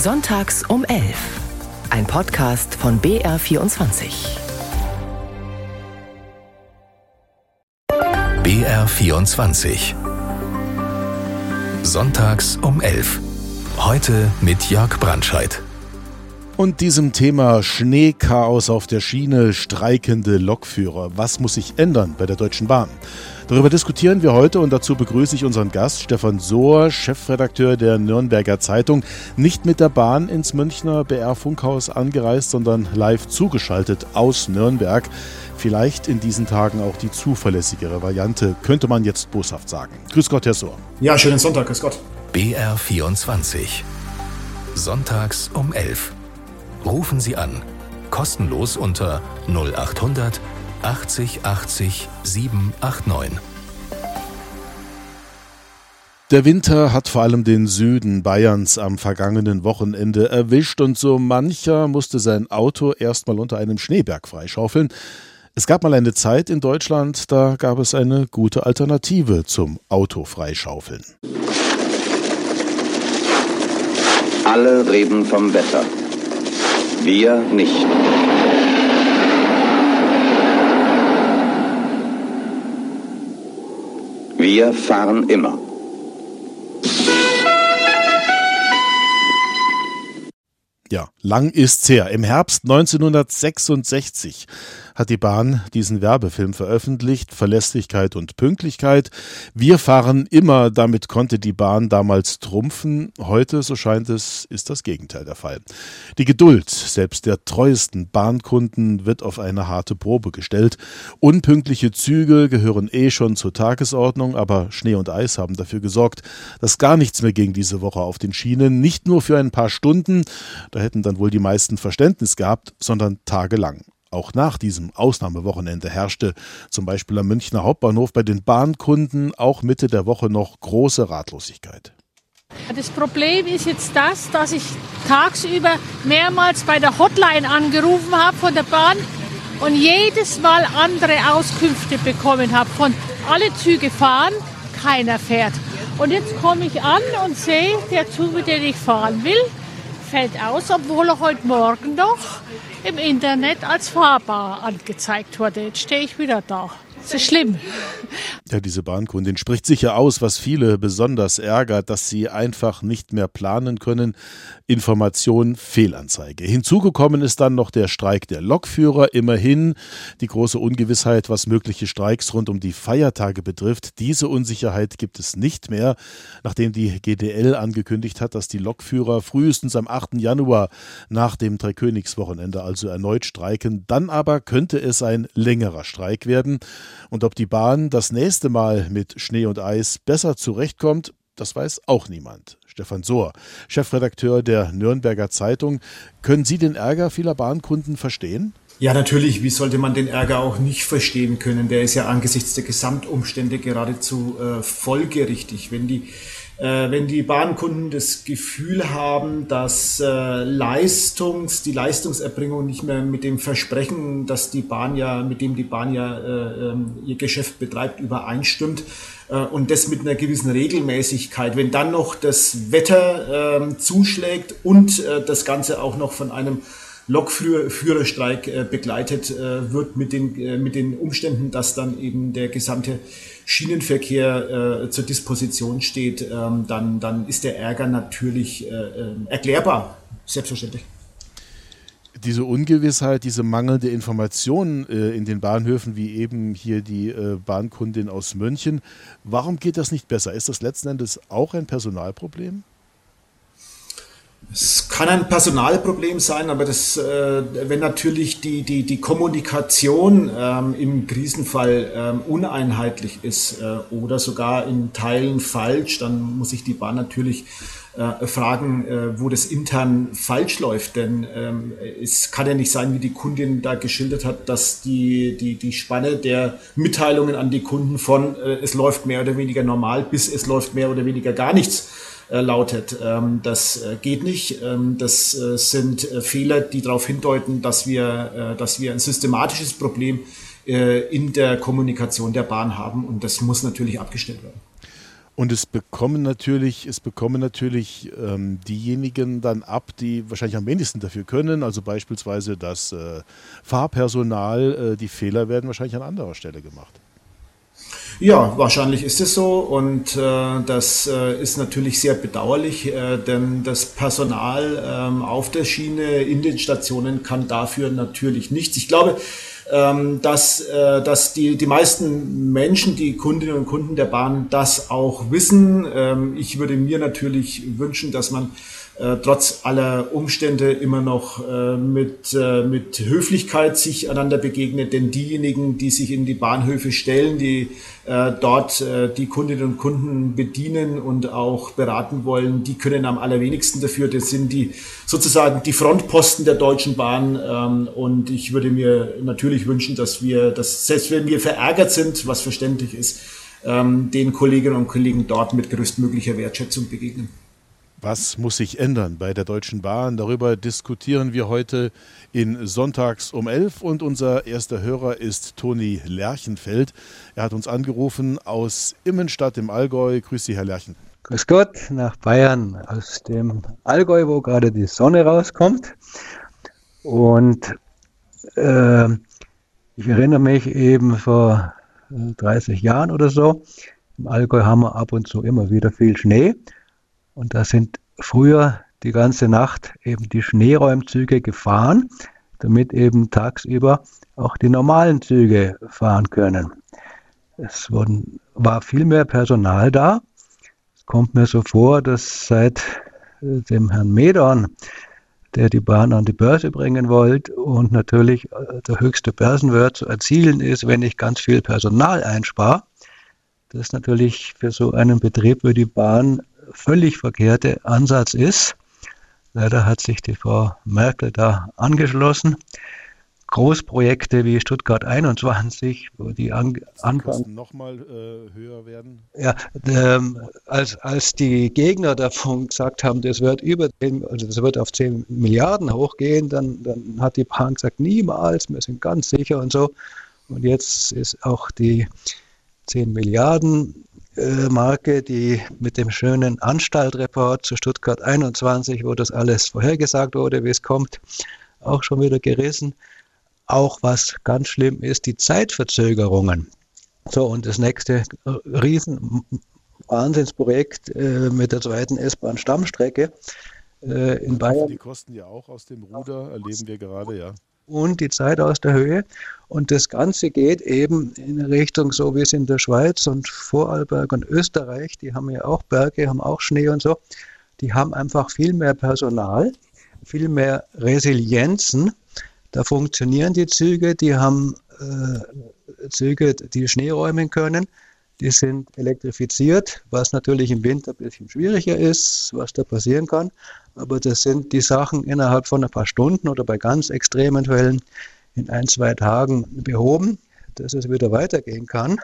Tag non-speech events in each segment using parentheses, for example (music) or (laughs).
Sonntags um 11. Ein Podcast von BR24. BR24. Sonntags um 11. Heute mit Jörg Brandscheid. Und diesem Thema Schneechaos auf der Schiene, streikende Lokführer. Was muss sich ändern bei der Deutschen Bahn? Darüber diskutieren wir heute und dazu begrüße ich unseren Gast Stefan Sohr, Chefredakteur der Nürnberger Zeitung, nicht mit der Bahn ins Münchner BR-Funkhaus angereist, sondern live zugeschaltet aus Nürnberg. Vielleicht in diesen Tagen auch die zuverlässigere Variante, könnte man jetzt boshaft sagen. Grüß Gott, Herr Sohr. Ja, schönen Sonntag, grüß Gott. BR24. Sonntags um 11. Rufen Sie an. Kostenlos unter 0800 80 80 789. Der Winter hat vor allem den Süden Bayerns am vergangenen Wochenende erwischt und so mancher musste sein Auto erstmal unter einem Schneeberg freischaufeln. Es gab mal eine Zeit in Deutschland, da gab es eine gute Alternative zum Auto freischaufeln. Alle reden vom Wetter. Wir nicht. Wir fahren immer. Ja, lang ist's her. Im Herbst 1966 hat die Bahn diesen Werbefilm veröffentlicht, Verlässlichkeit und Pünktlichkeit. Wir fahren immer, damit konnte die Bahn damals trumpfen. Heute, so scheint es, ist das Gegenteil der Fall. Die Geduld selbst der treuesten Bahnkunden wird auf eine harte Probe gestellt. Unpünktliche Züge gehören eh schon zur Tagesordnung, aber Schnee und Eis haben dafür gesorgt, dass gar nichts mehr ging diese Woche auf den Schienen. Nicht nur für ein paar Stunden, hätten dann wohl die meisten Verständnis gehabt, sondern tagelang. Auch nach diesem Ausnahmewochenende herrschte zum Beispiel am Münchner Hauptbahnhof bei den Bahnkunden auch Mitte der Woche noch große Ratlosigkeit. Das Problem ist jetzt das, dass ich tagsüber mehrmals bei der Hotline angerufen habe von der Bahn und jedes Mal andere Auskünfte bekommen habe. Von alle Züge fahren, keiner fährt. Und jetzt komme ich an und sehe, der Zug, mit dem ich fahren will, fällt aus, obwohl er heute Morgen noch im Internet als fahrbar angezeigt wurde. Jetzt stehe ich wieder da. Das ist schlimm. Ja, diese Bahnkundin spricht sicher aus, was viele besonders ärgert, dass sie einfach nicht mehr planen können. Information, Fehlanzeige. Hinzugekommen ist dann noch der Streik der Lokführer. Immerhin die große Ungewissheit, was mögliche Streiks rund um die Feiertage betrifft. Diese Unsicherheit gibt es nicht mehr, nachdem die GDL angekündigt hat, dass die Lokführer frühestens am 8. Januar nach dem Dreikönigswochenende also erneut streiken. Dann aber könnte es ein längerer Streik werden. Und ob die Bahn das nächste Mal mit Schnee und Eis besser zurechtkommt, das weiß auch niemand. Stefan Sohr, Chefredakteur der Nürnberger Zeitung. Können Sie den Ärger vieler Bahnkunden verstehen? Ja, natürlich. Wie sollte man den Ärger auch nicht verstehen können? Der ist ja angesichts der Gesamtumstände geradezu äh, folgerichtig. Wenn die wenn die Bahnkunden das Gefühl haben, dass äh, Leistungs, die Leistungserbringung nicht mehr mit dem Versprechen, dass die Bahn ja, mit dem die Bahn ja äh, ähm, ihr Geschäft betreibt, übereinstimmt äh, und das mit einer gewissen Regelmäßigkeit, wenn dann noch das Wetter ähm, zuschlägt und äh, das Ganze auch noch von einem Lokführerstreik äh, begleitet äh, wird mit den, äh, mit den Umständen, dass dann eben der gesamte Schienenverkehr äh, zur Disposition steht, ähm, dann, dann ist der Ärger natürlich äh, äh, erklärbar, selbstverständlich. Diese Ungewissheit, diese mangelnde Information äh, in den Bahnhöfen, wie eben hier die äh, Bahnkundin aus München, warum geht das nicht besser? Ist das letzten Endes auch ein Personalproblem? Es kann ein Personalproblem sein, aber das, äh, wenn natürlich die, die, die Kommunikation ähm, im Krisenfall ähm, uneinheitlich ist äh, oder sogar in Teilen falsch, dann muss sich die Bahn natürlich äh, fragen, äh, wo das intern falsch läuft. Denn ähm, es kann ja nicht sein, wie die Kundin da geschildert hat, dass die, die, die Spanne der Mitteilungen an die Kunden von äh, es läuft mehr oder weniger normal bis es läuft mehr oder weniger gar nichts äh, lautet. Ähm, das äh, geht nicht. Ähm, das äh, sind Fehler, die darauf hindeuten, dass wir, dass wir ein systematisches Problem in der Kommunikation der Bahn haben und das muss natürlich abgestellt werden. Und es bekommen natürlich, es bekommen natürlich ähm, diejenigen dann ab, die wahrscheinlich am wenigsten dafür können. Also beispielsweise das äh, Fahrpersonal, äh, die Fehler werden wahrscheinlich an anderer Stelle gemacht. Ja, wahrscheinlich ist es so und äh, das äh, ist natürlich sehr bedauerlich, äh, denn das Personal ähm, auf der Schiene in den Stationen kann dafür natürlich nichts. Ich glaube, ähm, dass, äh, dass die, die meisten Menschen, die Kundinnen und Kunden der Bahn das auch wissen. Ähm, ich würde mir natürlich wünschen, dass man äh, trotz aller Umstände immer noch äh, mit, äh, mit Höflichkeit sich einander begegnet. Denn diejenigen, die sich in die Bahnhöfe stellen, die äh, dort äh, die Kundinnen und Kunden bedienen und auch beraten wollen, die können am allerwenigsten dafür. Das sind die sozusagen die Frontposten der Deutschen Bahn. Ähm, und ich würde mir natürlich wünschen, dass wir, dass selbst wenn wir verärgert sind, was verständlich ist, ähm, den Kolleginnen und Kollegen dort mit größtmöglicher Wertschätzung begegnen. Was muss sich ändern bei der Deutschen Bahn? Darüber diskutieren wir heute in Sonntags um 11 und unser erster Hörer ist Toni Lerchenfeld. Er hat uns angerufen aus Immenstadt im Allgäu. Grüß Sie, Herr Lerchen. Grüß Gott nach Bayern aus dem Allgäu, wo gerade die Sonne rauskommt. Und äh, ich erinnere mich eben vor 30 Jahren oder so. Im Allgäu haben wir ab und zu immer wieder viel Schnee. Und da sind früher die ganze Nacht eben die Schneeräumzüge gefahren, damit eben tagsüber auch die normalen Züge fahren können. Es wurden, war viel mehr Personal da. Es kommt mir so vor, dass seit äh, dem Herrn Medorn, der die Bahn an die Börse bringen wollte und natürlich äh, der höchste Börsenwert zu erzielen ist, wenn ich ganz viel Personal einspare, das natürlich für so einen Betrieb wie die Bahn völlig verkehrte Ansatz ist. Leider hat sich die Frau Merkel da angeschlossen. Großprojekte wie Stuttgart 21, wo die an, Anfang nochmal äh, höher werden. Ja, ähm, als, als die Gegner davon gesagt haben, das wird über 10, also das wird auf 10 Milliarden hochgehen, dann, dann hat die Bahn gesagt, niemals, wir sind ganz sicher und so. Und jetzt ist auch die 10 Milliarden Marke, die mit dem schönen Anstaltreport zu Stuttgart 21, wo das alles vorhergesagt wurde, wie es kommt, auch schon wieder gerissen. Auch was ganz schlimm ist, die Zeitverzögerungen. So, und das nächste äh, riesen Wahnsinnsprojekt äh, mit der zweiten S-Bahn-Stammstrecke äh, in Bayern. Die kosten ja auch aus dem Ruder, erleben wir gerade, ja und die Zeit aus der Höhe. Und das Ganze geht eben in Richtung, so wie es in der Schweiz und Vorarlberg und Österreich, die haben ja auch Berge, haben auch Schnee und so, die haben einfach viel mehr Personal, viel mehr Resilienzen. Da funktionieren die Züge, die haben äh, Züge, die Schnee räumen können. Die sind elektrifiziert, was natürlich im Winter ein bisschen schwieriger ist, was da passieren kann. Aber das sind die Sachen innerhalb von ein paar Stunden oder bei ganz extremen Fällen in ein, zwei Tagen behoben, dass es wieder weitergehen kann.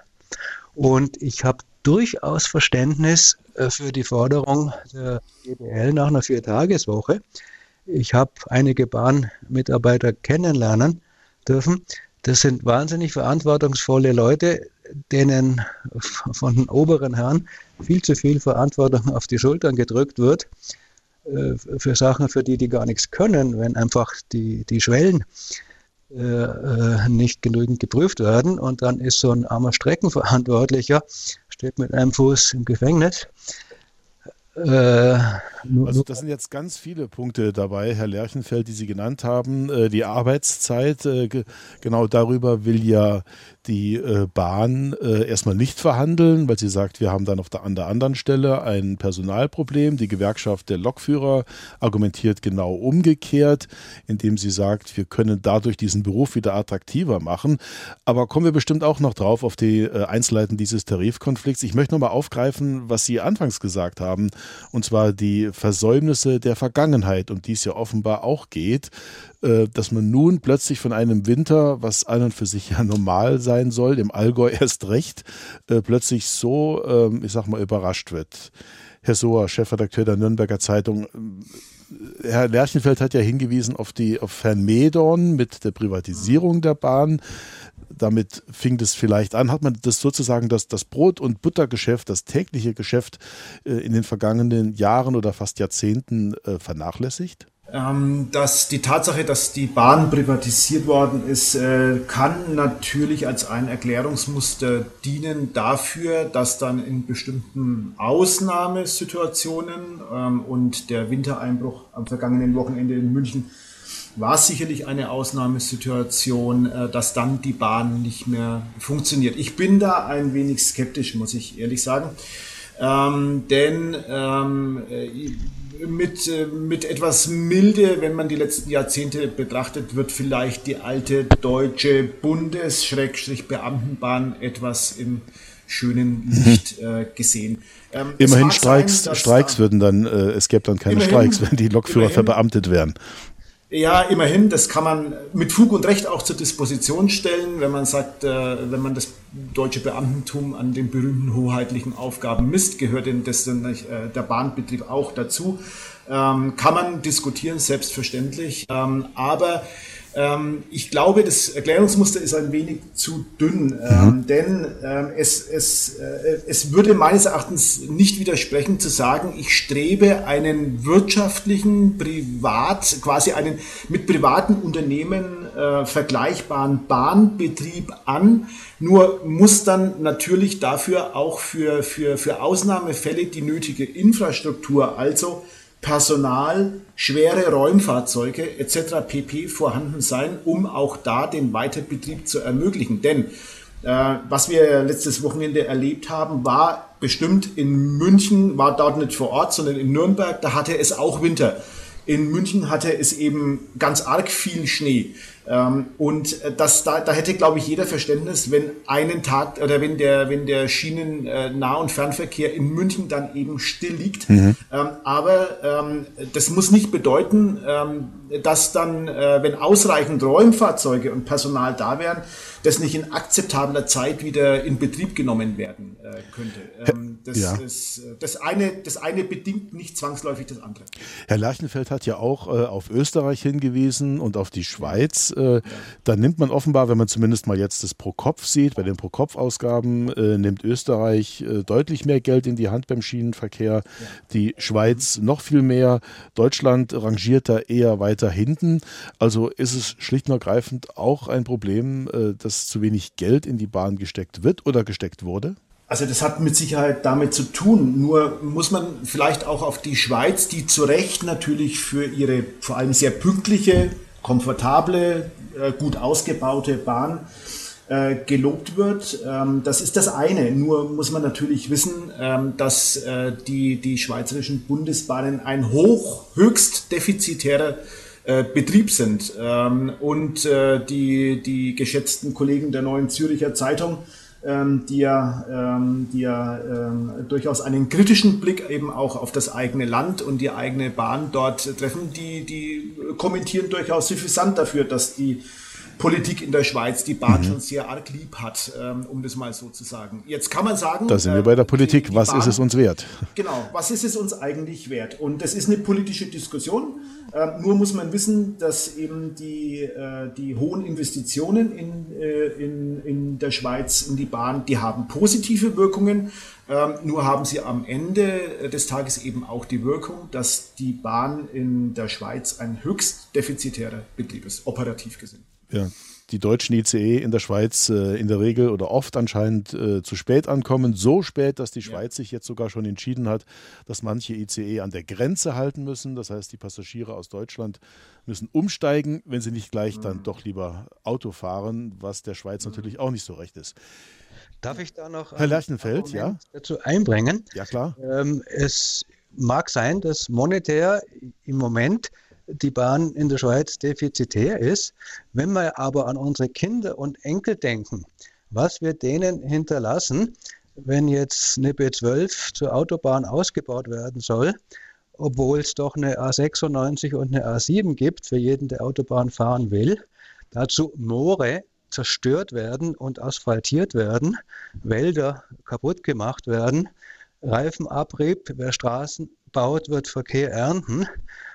Und ich habe durchaus Verständnis äh, für die Forderung der GBL nach einer Viertageswoche. Ich habe einige Bahnmitarbeiter kennenlernen dürfen. Das sind wahnsinnig verantwortungsvolle Leute, denen von den oberen Herren viel zu viel Verantwortung auf die Schultern gedrückt wird äh, für Sachen, für die die gar nichts können, wenn einfach die, die Schwellen äh, äh, nicht genügend geprüft werden und dann ist so ein armer Streckenverantwortlicher, steht mit einem Fuß im Gefängnis äh, also das sind jetzt ganz viele Punkte dabei, Herr Lerchenfeld, die Sie genannt haben. Äh, die Arbeitszeit, genau darüber will ja die Bahn erstmal nicht verhandeln, weil sie sagt, wir haben dann auf der, an der anderen Stelle ein Personalproblem. Die Gewerkschaft der Lokführer argumentiert genau umgekehrt, indem sie sagt, wir können dadurch diesen Beruf wieder attraktiver machen. Aber kommen wir bestimmt auch noch drauf auf die Einzelheiten dieses Tarifkonflikts. Ich möchte nochmal aufgreifen, was Sie anfangs gesagt haben und zwar die Versäumnisse der Vergangenheit, um die es ja offenbar auch geht, äh, dass man nun plötzlich von einem Winter, was an und für sich ja normal sein soll, im Allgäu (laughs) erst recht, äh, plötzlich so, ähm, ich sag mal, überrascht wird. Herr Sohr, Chefredakteur der Nürnberger Zeitung, äh, Herr Lerchenfeld hat ja hingewiesen auf die auf Herrn Medorn mit der Privatisierung der Bahn damit fing das vielleicht an. Hat man das sozusagen das, das Brot- und Buttergeschäft, das tägliche Geschäft äh, in den vergangenen Jahren oder fast Jahrzehnten äh, vernachlässigt? Ähm, dass die Tatsache, dass die Bahn privatisiert worden ist, äh, kann natürlich als ein Erklärungsmuster dienen dafür, dass dann in bestimmten Ausnahmesituationen ähm, und der Wintereinbruch am vergangenen Wochenende in München war sicherlich eine Ausnahmesituation, äh, dass dann die Bahn nicht mehr funktioniert. Ich bin da ein wenig skeptisch, muss ich ehrlich sagen. Ähm, denn ähm, mit, äh, mit etwas Milde, wenn man die letzten Jahrzehnte betrachtet, wird vielleicht die alte deutsche Bundes-Beamtenbahn etwas im schönen Licht äh, gesehen. Ähm, immerhin Streiks, sein, Streiks würden dann, äh, es gäbe dann keine immerhin, Streiks, wenn die Lokführer immerhin, verbeamtet wären. Ja, immerhin, das kann man mit Fug und Recht auch zur Disposition stellen, wenn man sagt, äh, wenn man das deutsche Beamtentum an den berühmten hoheitlichen Aufgaben misst, gehört denn das dann äh, der Bahnbetrieb auch dazu. Ähm, kann man diskutieren, selbstverständlich. Ähm, aber ich glaube, das Erklärungsmuster ist ein wenig zu dünn, ähm, mhm. denn ähm, es, es, äh, es würde meines Erachtens nicht widersprechen zu sagen, ich strebe einen wirtschaftlichen, privat, quasi einen mit privaten Unternehmen äh, vergleichbaren Bahnbetrieb an, nur muss dann natürlich dafür auch für, für, für Ausnahmefälle die nötige Infrastruktur, also Personal, schwere Räumfahrzeuge etc. pp. vorhanden sein, um auch da den Weiterbetrieb zu ermöglichen. Denn äh, was wir letztes Wochenende erlebt haben, war bestimmt in München, war dort nicht vor Ort, sondern in Nürnberg, da hatte es auch Winter. In München hatte es eben ganz arg viel Schnee. Ähm, und äh, das, da, da hätte, glaube ich, jeder Verständnis, wenn einen Tag oder wenn der, wenn der Schienennah- und Fernverkehr in München dann eben still liegt. Mhm. Ähm, aber ähm, das muss nicht bedeuten, dass dann, äh, wenn ausreichend Räumfahrzeuge und Personal da wären, das nicht in akzeptabler Zeit wieder in Betrieb genommen werden äh, könnte. Das, ja. das, das, eine, das eine bedingt nicht zwangsläufig das andere. Herr Lerchenfeld hat ja auch äh, auf Österreich hingewiesen und auf die Schweiz. Äh, ja. Da nimmt man offenbar, wenn man zumindest mal jetzt das Pro-Kopf sieht, bei den Pro-Kopf-Ausgaben äh, nimmt Österreich äh, deutlich mehr Geld in die Hand beim Schienenverkehr, ja. die Schweiz noch viel mehr. Deutschland rangiert da eher weiter hinten. Also ist es schlicht und ergreifend auch ein Problem, äh, dass zu wenig Geld in die Bahn gesteckt wird oder gesteckt wurde? Also das hat mit Sicherheit damit zu tun. Nur muss man vielleicht auch auf die Schweiz, die zu Recht natürlich für ihre vor allem sehr pünktliche, komfortable, äh, gut ausgebaute Bahn äh, gelobt wird. Ähm, das ist das eine. Nur muss man natürlich wissen, ähm, dass äh, die, die schweizerischen Bundesbahnen ein hoch, höchst defizitärer äh, Betrieb sind. Ähm, und äh, die, die geschätzten Kollegen der Neuen Züricher Zeitung, ähm, die ja, ähm, die ja ähm, durchaus einen kritischen Blick eben auch auf das eigene Land und die eigene Bahn dort treffen, die, die kommentieren durchaus suffisant dafür, dass die Politik in der Schweiz die Bahn mhm. schon sehr arg lieb hat, ähm, um das mal so zu sagen. Jetzt kann man sagen. Da sind wir bei der Politik. was Bahn, ist es uns wert? (laughs) Genau, was ist es uns eigentlich wert? Und das ist eine politische Diskussion. Ähm, nur muss man wissen, dass eben die, äh, die hohen Investitionen in, äh, in, in der Schweiz in die Bahn, die haben positive Wirkungen. Ähm, nur haben sie am Ende des Tages eben auch die Wirkung, dass die Bahn in der Schweiz ein höchst defizitärer Betrieb ist, operativ gesehen ja, die deutschen ICE in der Schweiz äh, in der Regel oder oft anscheinend äh, zu spät ankommen. So spät, dass die Schweiz ja. sich jetzt sogar schon entschieden hat, dass manche ICE an der Grenze halten müssen. Das heißt, die Passagiere aus Deutschland müssen umsteigen, wenn sie nicht gleich mhm. dann doch lieber Auto fahren, was der Schweiz mhm. natürlich auch nicht so recht ist. Darf ich da noch Herr Lerchenfeld, ja? dazu einbringen? Ja, klar. Ähm, es mag sein, dass monetär im Moment die Bahn in der Schweiz defizitär ist. Wenn wir aber an unsere Kinder und Enkel denken, was wir denen hinterlassen, wenn jetzt eine B12 zur Autobahn ausgebaut werden soll, obwohl es doch eine A96 und eine A7 gibt für jeden, der Autobahn fahren will, dazu Moore zerstört werden und asphaltiert werden, Wälder kaputt gemacht werden, Reifenabrieb, wer Straßen baut, wird Verkehr ernten.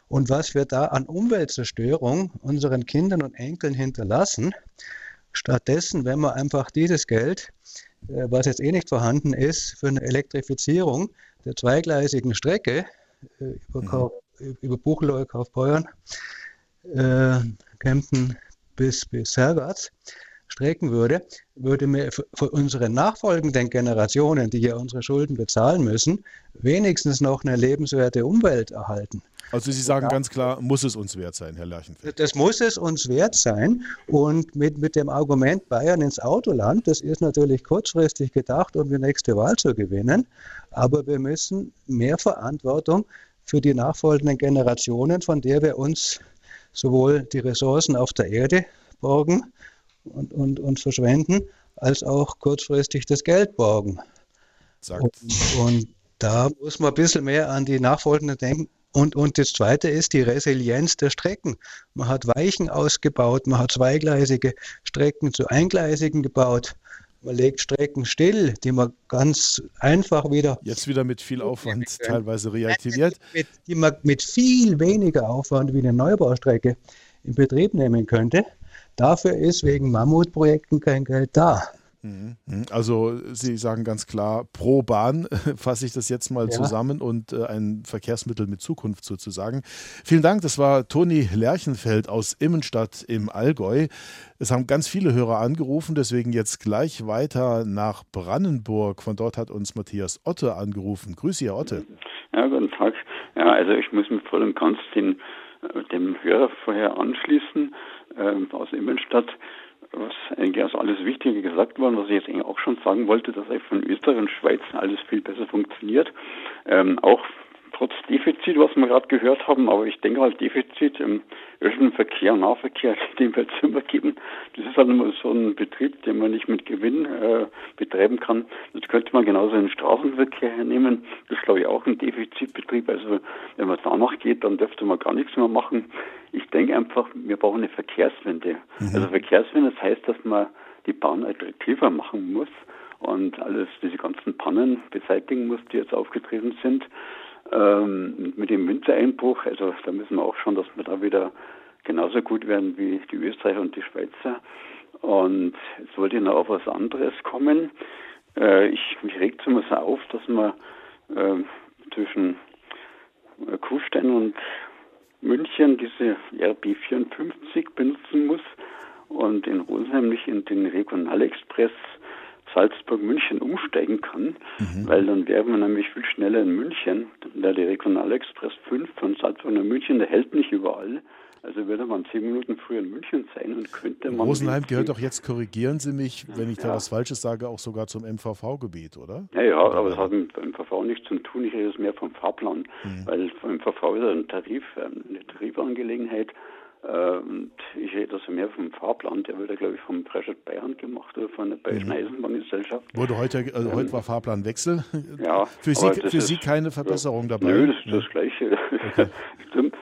Und was wir da an Umweltzerstörung unseren Kindern und Enkeln hinterlassen, Stattdessen, wenn man einfach dieses Geld, äh, was jetzt eh nicht vorhanden ist, für eine Elektrifizierung der zweigleisigen Strecke äh, über, Kauf, über Buchloe, Kaufbeuern, äh, Kempten bis, bis Hergatz, strecken würde, würde mir für unsere nachfolgenden Generationen, die ja unsere Schulden bezahlen müssen, wenigstens noch eine lebenswerte Umwelt erhalten. Also Sie sagen ja. ganz klar, muss es uns wert sein, Herr Lerchenfeld. Das muss es uns wert sein. Und mit, mit dem Argument Bayern ins Autoland, das ist natürlich kurzfristig gedacht, um die nächste Wahl zu gewinnen. Aber wir müssen mehr Verantwortung für die nachfolgenden Generationen, von der wir uns sowohl die Ressourcen auf der Erde borgen und, und, und verschwenden, als auch kurzfristig das Geld borgen. Und, und, da muss man ein bisschen mehr an die Nachfolgenden denken. Und, und das Zweite ist die Resilienz der Strecken. Man hat Weichen ausgebaut, man hat zweigleisige Strecken zu eingleisigen gebaut. Man legt Strecken still, die man ganz einfach wieder. Jetzt wieder mit viel Aufwand teilweise reaktiviert. Mit, die man mit viel weniger Aufwand wie eine Neubaustrecke in Betrieb nehmen könnte. Dafür ist wegen Mammutprojekten kein Geld da. Mhm. Also Sie sagen ganz klar, pro Bahn (laughs) fasse ich das jetzt mal ja. zusammen und äh, ein Verkehrsmittel mit Zukunft sozusagen. Vielen Dank, das war Toni Lerchenfeld aus Immenstadt im Allgäu. Es haben ganz viele Hörer angerufen, deswegen jetzt gleich weiter nach Brandenburg. Von dort hat uns Matthias Otte angerufen. Grüße, Herr Otte. Ja, guten Tag. Ja, also ich muss mich voll und ganz den, dem Hörer vorher anschließen äh, aus Immenstadt was eigentlich aus alles Wichtige gesagt worden, was ich jetzt eigentlich auch schon sagen wollte, dass eigentlich von Österreich und Schweiz alles viel besser funktioniert. Ähm, auch trotz Defizit, was wir gerade gehört haben, aber ich denke halt Defizit im öffentlichen Verkehr, Nahverkehr, (laughs) den wir jetzt immer geben, das ist halt immer so ein Betrieb, den man nicht mit Gewinn äh, betreiben kann. Das könnte man genauso im Straßenverkehr hernehmen. Das ist glaube ich auch ein Defizitbetrieb. Also wenn man danach geht, dann dürfte man gar nichts mehr machen. Ich denke einfach, wir brauchen eine Verkehrswende. Mhm. Also Verkehrswende, das heißt, dass man die Bahn attraktiver machen muss und alles, diese ganzen Pannen beseitigen muss, die jetzt aufgetreten sind. Ähm, mit dem Wintereinbruch, also da müssen wir auch schauen, dass wir da wieder genauso gut werden wie die Österreicher und die Schweizer. Und jetzt wollte ich noch auf was anderes kommen. Äh, ich, mich regt es immer so auf, dass man äh, zwischen Kufstein und München diese RB54 benutzen muss und in Rosenheim nicht in den Regionalexpress Salzburg-München umsteigen kann, mhm. weil dann wäre man nämlich viel schneller in München. Der Regionalexpress 5 von Salzburg nach München, der hält nicht überall. Also würde man zehn Minuten früher in München sein und könnte man. Rosenheim gehört doch jetzt, korrigieren Sie mich, wenn ich ja. da was Falsches sage, auch sogar zum MVV-Gebiet, oder? Ja, ja, aber es hat mit dem MVV nichts zu tun. Ich rede es mehr vom Fahrplan, mhm. weil vom MVV ist ein Tarif, eine Tarifangelegenheit. Und ich rede also mehr vom Fahrplan, der wird ja, glaube ich, vom Freistaat Bayern gemacht oder von der Bayerischen mhm. Eisenbahngesellschaft. Wurde heute, also ähm, heute war Fahrplanwechsel. (laughs) Ja. Für Sie, für Sie keine Verbesserung dabei? Nö, das ist das Gleiche. Okay. (laughs)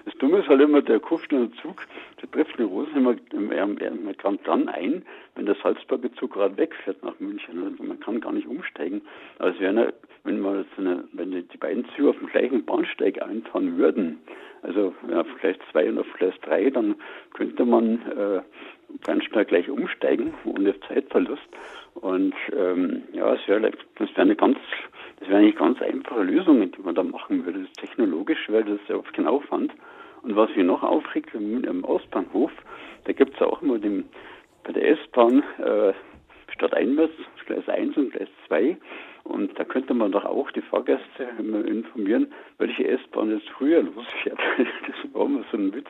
Das Dumme ist halt immer, der Kufsteiner Zug, der trifft eine Rose immer, man kann dann ein, wenn der Salzburger Zug gerade wegfährt nach München. Also man kann gar nicht umsteigen. Also wenn, wenn, man eine, wenn die beiden Züge auf dem gleichen Bahnsteig einfahren würden, also auf Gleis 2 und auf Gleis 3, dann könnte man äh, ganz schnell gleich umsteigen, ohne Zeitverlust. Und ähm, ja, es wäre das wäre eine ganz das wäre eine ganz einfache Lösung, die man da machen würde. Das technologisch wäre das sehr oft kein Aufwand. Und was mich noch aufregt, im, Ostbahnhof, da gibt es auch immer den, bei der S-Bahn äh, statt einwärts Gleis 1 und Gleis 2 und da könnte man doch auch die Fahrgäste informieren, welche S-Bahn jetzt früher losfährt. (laughs) das war immer so ein Witz,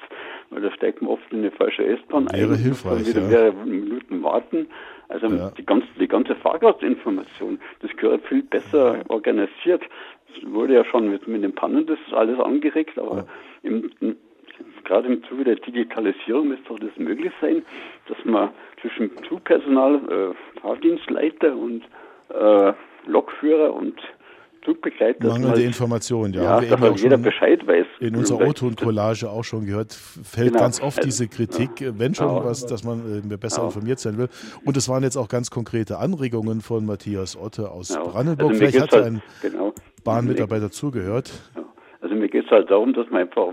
weil da steigt man oft in eine falsche S-Bahn ein. Wäre hilfreich, wieder ja. mehrere Minuten warten. Also ja. die, ganze, die ganze Fahrgastinformation, das gehört viel besser organisiert. Das wurde ja schon mit, mit den Pannen das ist alles angeregt, aber ja. im, gerade im Zuge der Digitalisierung müsste doch das möglich sein, dass man zwischen Zugpersonal, äh, Fahrdienstleiter und äh, Lokführer und Zugbegleiter. Mangelnde Informationen, ja. Ja, dass halt jeder Bescheid weiß. In unserer O-Ton-Collage auch schon gehört, fällt genau. ganz oft diese Kritik, ja. wenn schon ja. was, dass man äh, besser ja. informiert sein will. Und es waren jetzt auch ganz konkrete Anregungen von Matthias Otte aus Brandenburg. Also Vielleicht hat halt, ein genau. Bahnmitarbeiter zugehört. Also mir geht geht halt darum, dass man einfach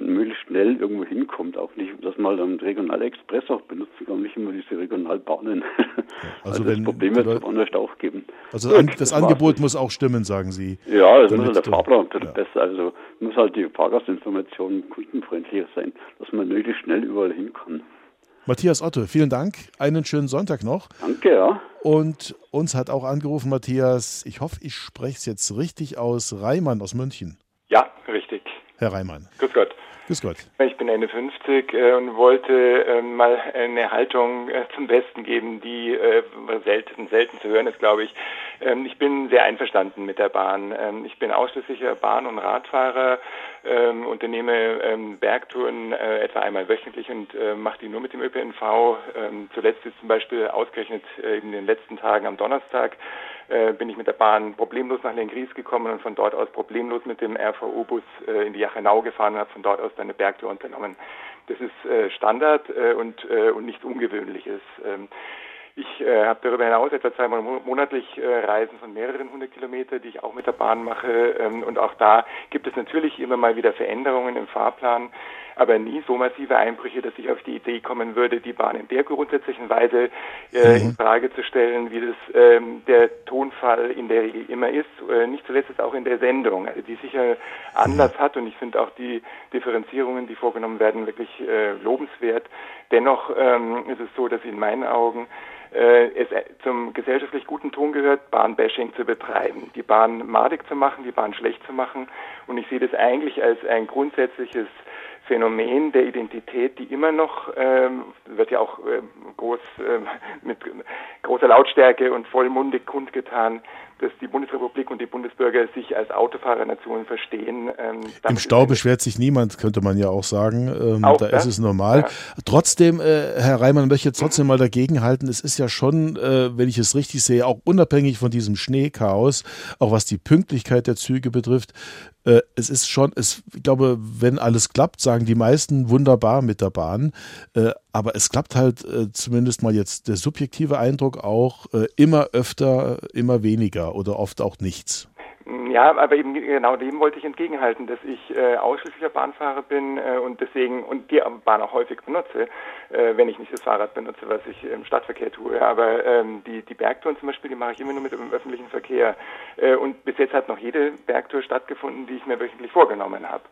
möglichst schnell irgendwo hinkommt, auch nicht, dass man dann Regionalexpress auch benutzen kann, nicht immer diese Regionalbahnen. Also, also das Problem wird es woanders auch geben. Also das, das Angebot muss auch stimmen, sagen Sie. Ja, das muss halt der Fahrplan ja. besser. Also muss halt die Fahrgastinformation kundenfreundlicher sein, dass man möglichst schnell überall hin kann. Matthias Otto, vielen Dank. Einen schönen Sonntag noch. Danke, ja. Und uns hat auch angerufen Matthias, ich hoffe, ich spreche es jetzt richtig aus, Reimann aus München. Ja, richtig. Herr Reimann. Grüß Gott. Grüß Gott. Ich bin Ende 50 äh, und wollte äh, mal eine Haltung äh, zum Besten geben, die äh, selten, selten zu hören ist, glaube ich. Ähm, ich bin sehr einverstanden mit der Bahn. Ähm, ich bin ausschließlicher Bahn- und Radfahrer, ähm, unternehme ähm, Bergtouren etwa einmal wöchentlich und mache die nur mit dem ÖPNV. Ähm, zuletzt ist zum Beispiel ausgerechnet in den letzten Tagen am Donnerstag äh, bin ich mit der Bahn problemlos nach Lengries gekommen und von dort aus problemlos mit dem RVU-Bus äh, in die Jachenau gefahren und habe von dort aus eine Bergtour unternommen. Das ist äh, Standard äh, und, äh, und nichts Ungewöhnliches. Ähm, ich äh, habe darüber hinaus etwa zweimal monatlich äh, Reisen von mehreren hundert Kilometer, die ich auch mit der Bahn mache. Ähm, und auch da gibt es natürlich immer mal wieder Veränderungen im Fahrplan aber nie so massive Einbrüche, dass ich auf die Idee kommen würde, die Bahn in der grundsätzlichen Weise äh, mhm. in Frage zu stellen, wie das ähm, der Tonfall in der Regel immer ist. Äh, nicht zuletzt ist auch in der Sendung, also die sicher Anlass mhm. hat und ich finde auch die Differenzierungen, die vorgenommen werden, wirklich äh, lobenswert. Dennoch ähm, ist es so, dass in meinen Augen äh, es zum gesellschaftlich guten Ton gehört, Bahnbashing zu betreiben, die Bahn madig zu machen, die Bahn schlecht zu machen. Und ich sehe das eigentlich als ein grundsätzliches Phänomen der Identität, die immer noch, ähm, wird ja auch ähm, groß, ähm, mit großer Lautstärke und vollmundig kundgetan, dass die Bundesrepublik und die Bundesbürger sich als Autofahrernation verstehen. Ähm, Im Stau beschwert sich niemand, könnte man ja auch sagen. Ähm, auch da das? ist es normal. Ja. Trotzdem, äh, Herr Reimann, möchte ich jetzt trotzdem mhm. mal dagegen halten. Es ist ja schon, äh, wenn ich es richtig sehe, auch unabhängig von diesem Schneechaos, auch was die Pünktlichkeit der Züge betrifft, äh, es ist schon, es, ich glaube, wenn alles klappt, sagen die meisten wunderbar mit der Bahn. Äh, aber es klappt halt äh, zumindest mal jetzt der subjektive Eindruck auch äh, immer öfter, immer weniger oder oft auch nichts. Ja, aber eben genau dem wollte ich entgegenhalten, dass ich äh, ausschließlicher Bahnfahrer bin äh, und deswegen und die Bahn auch häufig benutze, äh, wenn ich nicht das Fahrrad benutze, was ich im Stadtverkehr tue. Aber ähm, die, die Bergtouren zum Beispiel, die mache ich immer nur mit dem öffentlichen Verkehr. Äh, und bis jetzt hat noch jede Bergtour stattgefunden, die ich mir wöchentlich vorgenommen habe.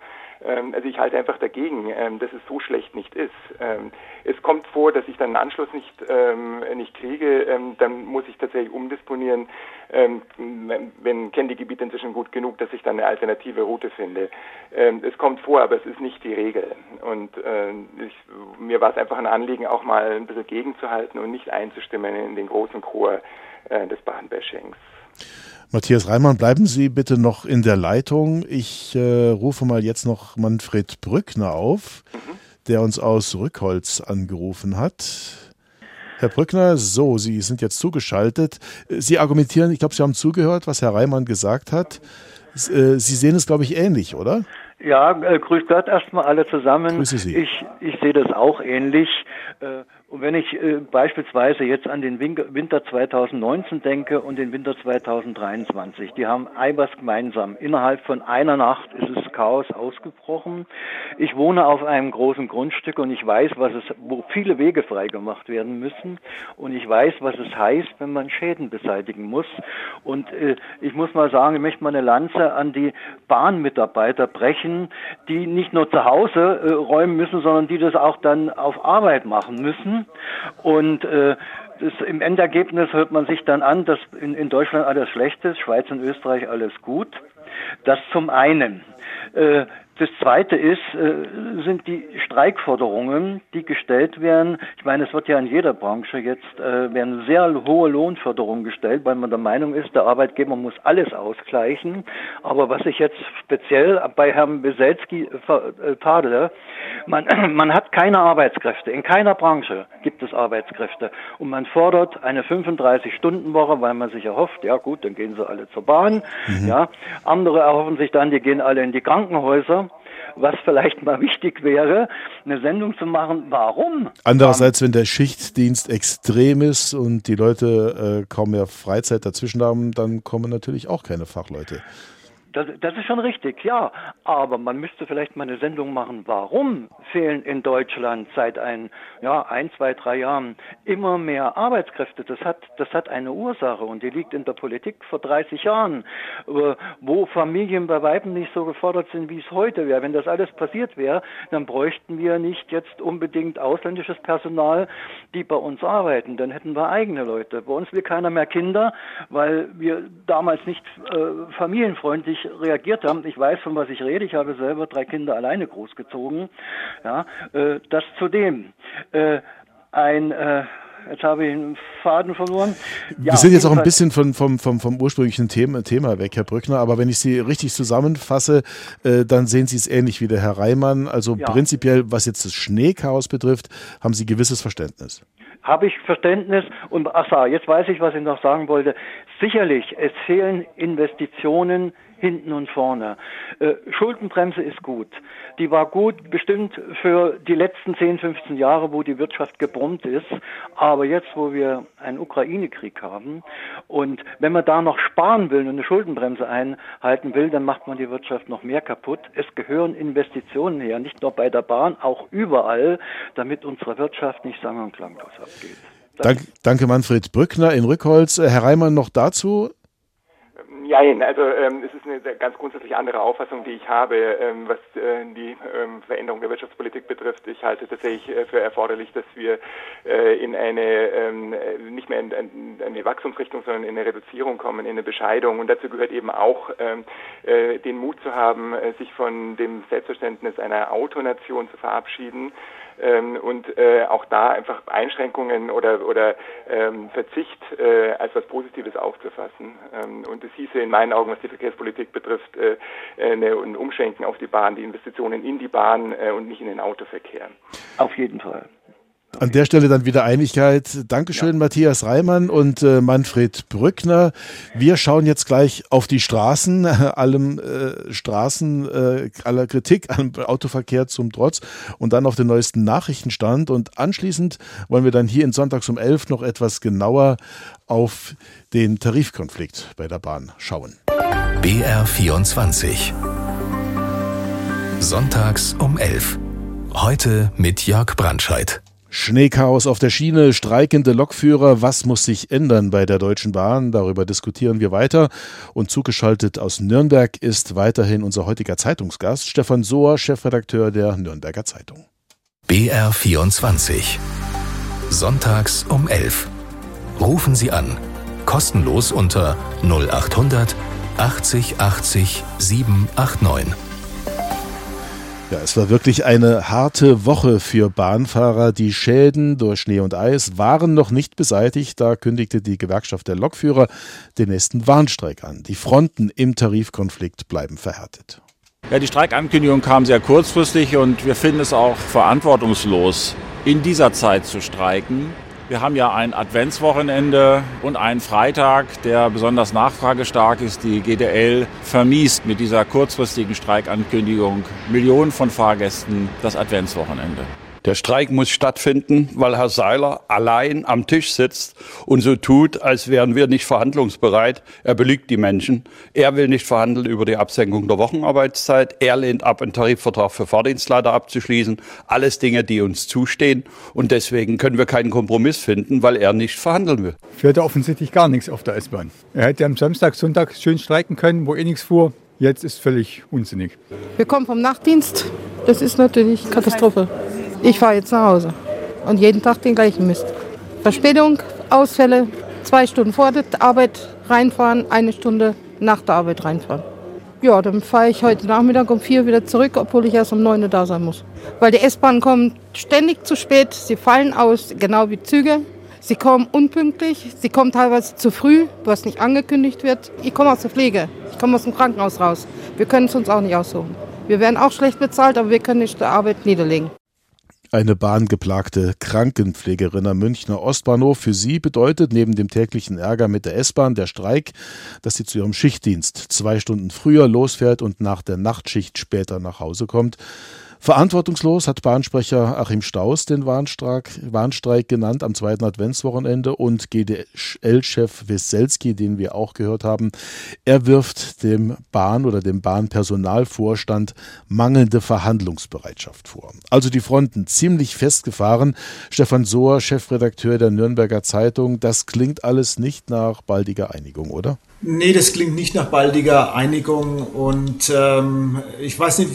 Ähm, also ich halte einfach dagegen, ähm, dass es so schlecht nicht ist. Ähm, es kommt vor, dass ich dann einen Anschluss nicht, nicht kriege, dann muss ich tatsächlich umdisponieren, wenn kenne die Gebiete inzwischen gut genug, dass ich dann eine alternative Route finde. Es kommt vor, aber es ist nicht die Regel. Und ich, mir war es einfach ein Anliegen, auch mal ein bisschen gegenzuhalten und nicht einzustimmen in den großen Chor äh, des Bahnbashings. Matthias Reimann, bleiben Sie bitte noch in der Leitung. Ich äh, rufe mal jetzt noch Manfred Brückner auf, mhm. der uns aus Rückholz angerufen hat. Herr Brückner, so, Sie sind jetzt zugeschaltet. Sie argumentieren, ich glaube, Sie haben zugehört, was Herr Reimann gesagt hat. Äh, Sie sehen es, glaube ich, ähnlich, oder? Ja, äh, grüß Gott erstmal alle zusammen. Grüße Sie. Ich, ich sehe das auch ähnlich. Äh, und wenn ich äh, beispielsweise jetzt an den Winter 2019 denke und den Winter 2023, die haben etwas gemeinsam. Innerhalb von einer Nacht ist es Chaos ausgebrochen. Ich wohne auf einem großen Grundstück und ich weiß, was es, wo viele Wege freigemacht werden müssen. Und ich weiß, was es heißt, wenn man Schäden beseitigen muss. Und äh, ich muss mal sagen, ich möchte mal eine Lanze an die Bahnmitarbeiter brechen, die nicht nur zu Hause äh, räumen müssen, sondern die das auch dann auf Arbeit machen müssen und äh, das, im Endergebnis hört man sich dann an, dass in, in Deutschland alles schlecht ist, Schweiz und Österreich alles gut. Das zum einen. Äh, das Zweite ist, äh, sind die Streikforderungen, die gestellt werden. Ich meine, es wird ja in jeder Branche jetzt äh, werden sehr hohe Lohnforderungen gestellt, weil man der Meinung ist, der Arbeitgeber muss alles ausgleichen. Aber was ich jetzt speziell bei Herrn Beselski tadele, man, (clears throat) man hat keine Arbeitskräfte. In keiner Branche gibt es Arbeitskräfte. Und man fordert eine 35-Stunden-Woche, weil man sich erhofft, ja gut, dann gehen sie alle zur Bahn. Mhm. Ja, andere erhoffen sich dann, die gehen alle in die Krankenhäuser was vielleicht mal (laughs) wichtig wäre, eine Sendung zu machen, warum? Andererseits, wenn der Schichtdienst extrem ist und die Leute äh, kaum mehr Freizeit dazwischen haben, dann kommen natürlich auch keine Fachleute. Das, das, ist schon richtig, ja. Aber man müsste vielleicht mal eine Sendung machen, warum fehlen in Deutschland seit ein, ja, ein, zwei, drei Jahren immer mehr Arbeitskräfte. Das hat, das hat eine Ursache und die liegt in der Politik vor 30 Jahren, wo Familien bei Weiben nicht so gefordert sind, wie es heute wäre. Wenn das alles passiert wäre, dann bräuchten wir nicht jetzt unbedingt ausländisches Personal, die bei uns arbeiten. Dann hätten wir eigene Leute. Bei uns will keiner mehr Kinder, weil wir damals nicht äh, familienfreundlich nicht reagiert haben. Ich weiß, von was ich rede. Ich habe selber drei Kinder alleine großgezogen. Ja, äh, das zudem. Äh, ein äh, Jetzt habe ich einen Faden verloren. Ja, Wir sind jetzt auch ein bisschen von, vom, vom, vom ursprünglichen Thema, Thema weg, Herr Brückner, aber wenn ich Sie richtig zusammenfasse, äh, dann sehen Sie es ähnlich wie der Herr Reimann. Also ja. prinzipiell, was jetzt das Schneechaos betrifft, haben Sie gewisses Verständnis. Habe ich Verständnis und ach so, jetzt weiß ich, was ich noch sagen wollte. Sicherlich, es fehlen Investitionen hinten und vorne. Äh, Schuldenbremse ist gut. Die war gut bestimmt für die letzten 10, 15 Jahre, wo die Wirtschaft gebrummt ist. Aber jetzt, wo wir einen Ukraine-Krieg haben und wenn man da noch sparen will und eine Schuldenbremse einhalten will, dann macht man die Wirtschaft noch mehr kaputt. Es gehören Investitionen her, nicht nur bei der Bahn, auch überall, damit unsere Wirtschaft nicht sang- und klanglos abgeht. Dank, danke Manfred Brückner in Rückholz. Herr Reimann noch dazu? Nein, also ähm, es ist eine ganz grundsätzlich andere Auffassung, die ich habe, ähm, was äh, die ähm, Veränderung der Wirtschaftspolitik betrifft. Ich halte tatsächlich äh, für erforderlich, dass wir äh, in eine ähm, nicht mehr in, in, eine Wachstumsrichtung, sondern in eine Reduzierung kommen, in eine Bescheidung. Und dazu gehört eben auch ähm, äh, den Mut zu haben, äh, sich von dem Selbstverständnis einer Autonation zu verabschieden ähm, und äh, auch da einfach Einschränkungen oder, oder ähm, Verzicht äh, als was Positives aufzufassen. Ähm, und es hieße in meinen Augen, was die Verkehrspolitik betrifft, äh, eine, ein Umschwenken auf die Bahn, die Investitionen in die Bahn äh, und nicht in den Autoverkehr. Auf jeden Fall. An der Stelle dann wieder Einigkeit. Dankeschön, ja. Matthias Reimann und äh, Manfred Brückner. Wir schauen jetzt gleich auf die Straßen, (laughs) allem äh, Straßen, äh, aller Kritik am Autoverkehr zum Trotz und dann auf den neuesten Nachrichtenstand. Und anschließend wollen wir dann hier in Sonntags um 11 noch etwas genauer auf den Tarifkonflikt bei der Bahn schauen. BR 24 Sonntags um 11. Heute mit Jörg Brandscheid. Schneechaos auf der Schiene, streikende Lokführer, was muss sich ändern bei der Deutschen Bahn? Darüber diskutieren wir weiter. Und zugeschaltet aus Nürnberg ist weiterhin unser heutiger Zeitungsgast, Stefan Sohr, Chefredakteur der Nürnberger Zeitung. BR 24. Sonntags um 11. Rufen Sie an. Kostenlos unter 0800 80 80 789. Ja, es war wirklich eine harte Woche für Bahnfahrer. Die Schäden durch Schnee und Eis waren noch nicht beseitigt. Da kündigte die Gewerkschaft der Lokführer den nächsten Warnstreik an. Die Fronten im Tarifkonflikt bleiben verhärtet. Ja, die Streikankündigung kam sehr kurzfristig und wir finden es auch verantwortungslos, in dieser Zeit zu streiken. Wir haben ja ein Adventswochenende und einen Freitag, der besonders nachfragestark ist. Die GDL vermiest mit dieser kurzfristigen Streikankündigung Millionen von Fahrgästen das Adventswochenende. Der Streik muss stattfinden, weil Herr Seiler allein am Tisch sitzt und so tut, als wären wir nicht verhandlungsbereit. Er belügt die Menschen. Er will nicht verhandeln über die Absenkung der Wochenarbeitszeit. Er lehnt ab, einen Tarifvertrag für Fahrdienstleiter abzuschließen. Alles Dinge, die uns zustehen. Und deswegen können wir keinen Kompromiss finden, weil er nicht verhandeln will. Fährt er offensichtlich gar nichts auf der S-Bahn. Er hätte am Samstag, Sonntag schön streiken können, wo eh nichts fuhr. Jetzt ist völlig unsinnig. Wir kommen vom Nachtdienst. Das ist natürlich Katastrophe. Ich fahre jetzt nach Hause und jeden Tag den gleichen Mist. Verspätung, Ausfälle, zwei Stunden vor der Arbeit reinfahren, eine Stunde nach der Arbeit reinfahren. Ja, dann fahre ich heute Nachmittag um vier wieder zurück, obwohl ich erst um neun Uhr da sein muss. Weil die S-Bahn kommt ständig zu spät, sie fallen aus, genau wie Züge. Sie kommen unpünktlich, sie kommen teilweise zu früh, was nicht angekündigt wird. Ich komme aus der Pflege, ich komme aus dem Krankenhaus raus. Wir können es uns auch nicht aussuchen. Wir werden auch schlecht bezahlt, aber wir können nicht die Arbeit niederlegen. Eine bahngeplagte Krankenpflegerin am Münchner Ostbahnhof. Für sie bedeutet neben dem täglichen Ärger mit der S-Bahn der Streik, dass sie zu ihrem Schichtdienst zwei Stunden früher losfährt und nach der Nachtschicht später nach Hause kommt. Verantwortungslos hat Bahnsprecher Achim Staus den Warnstreik, Warnstreik genannt am zweiten Adventswochenende und GDL-Chef Weselski, den wir auch gehört haben, er wirft dem Bahn- oder dem Bahnpersonalvorstand mangelnde Verhandlungsbereitschaft vor. Also die Fronten ziemlich festgefahren. Stefan Sohr, Chefredakteur der Nürnberger Zeitung, das klingt alles nicht nach baldiger Einigung, oder? Nee, das klingt nicht nach baldiger Einigung und ähm, ich weiß nicht,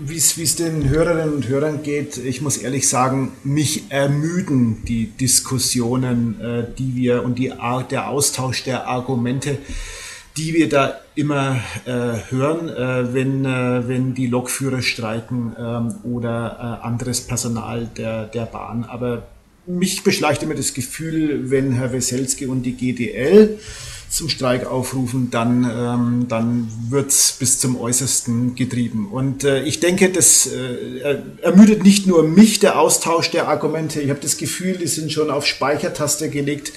wie es den Hörerinnen und Hörern geht. Ich muss ehrlich sagen, mich ermüden die Diskussionen, äh, die wir und die, der Austausch der Argumente, die wir da immer äh, hören, äh, wenn, äh, wenn die Lokführer streiken ähm, oder äh, anderes Personal der, der Bahn. Aber mich beschleicht immer das Gefühl, wenn Herr Weselski und die GDL zum Streik aufrufen, dann, ähm, dann wird's bis zum Äußersten getrieben. Und äh, ich denke, das äh, ermüdet nicht nur mich, der Austausch der Argumente. Ich habe das Gefühl, die sind schon auf Speichertaste gelegt,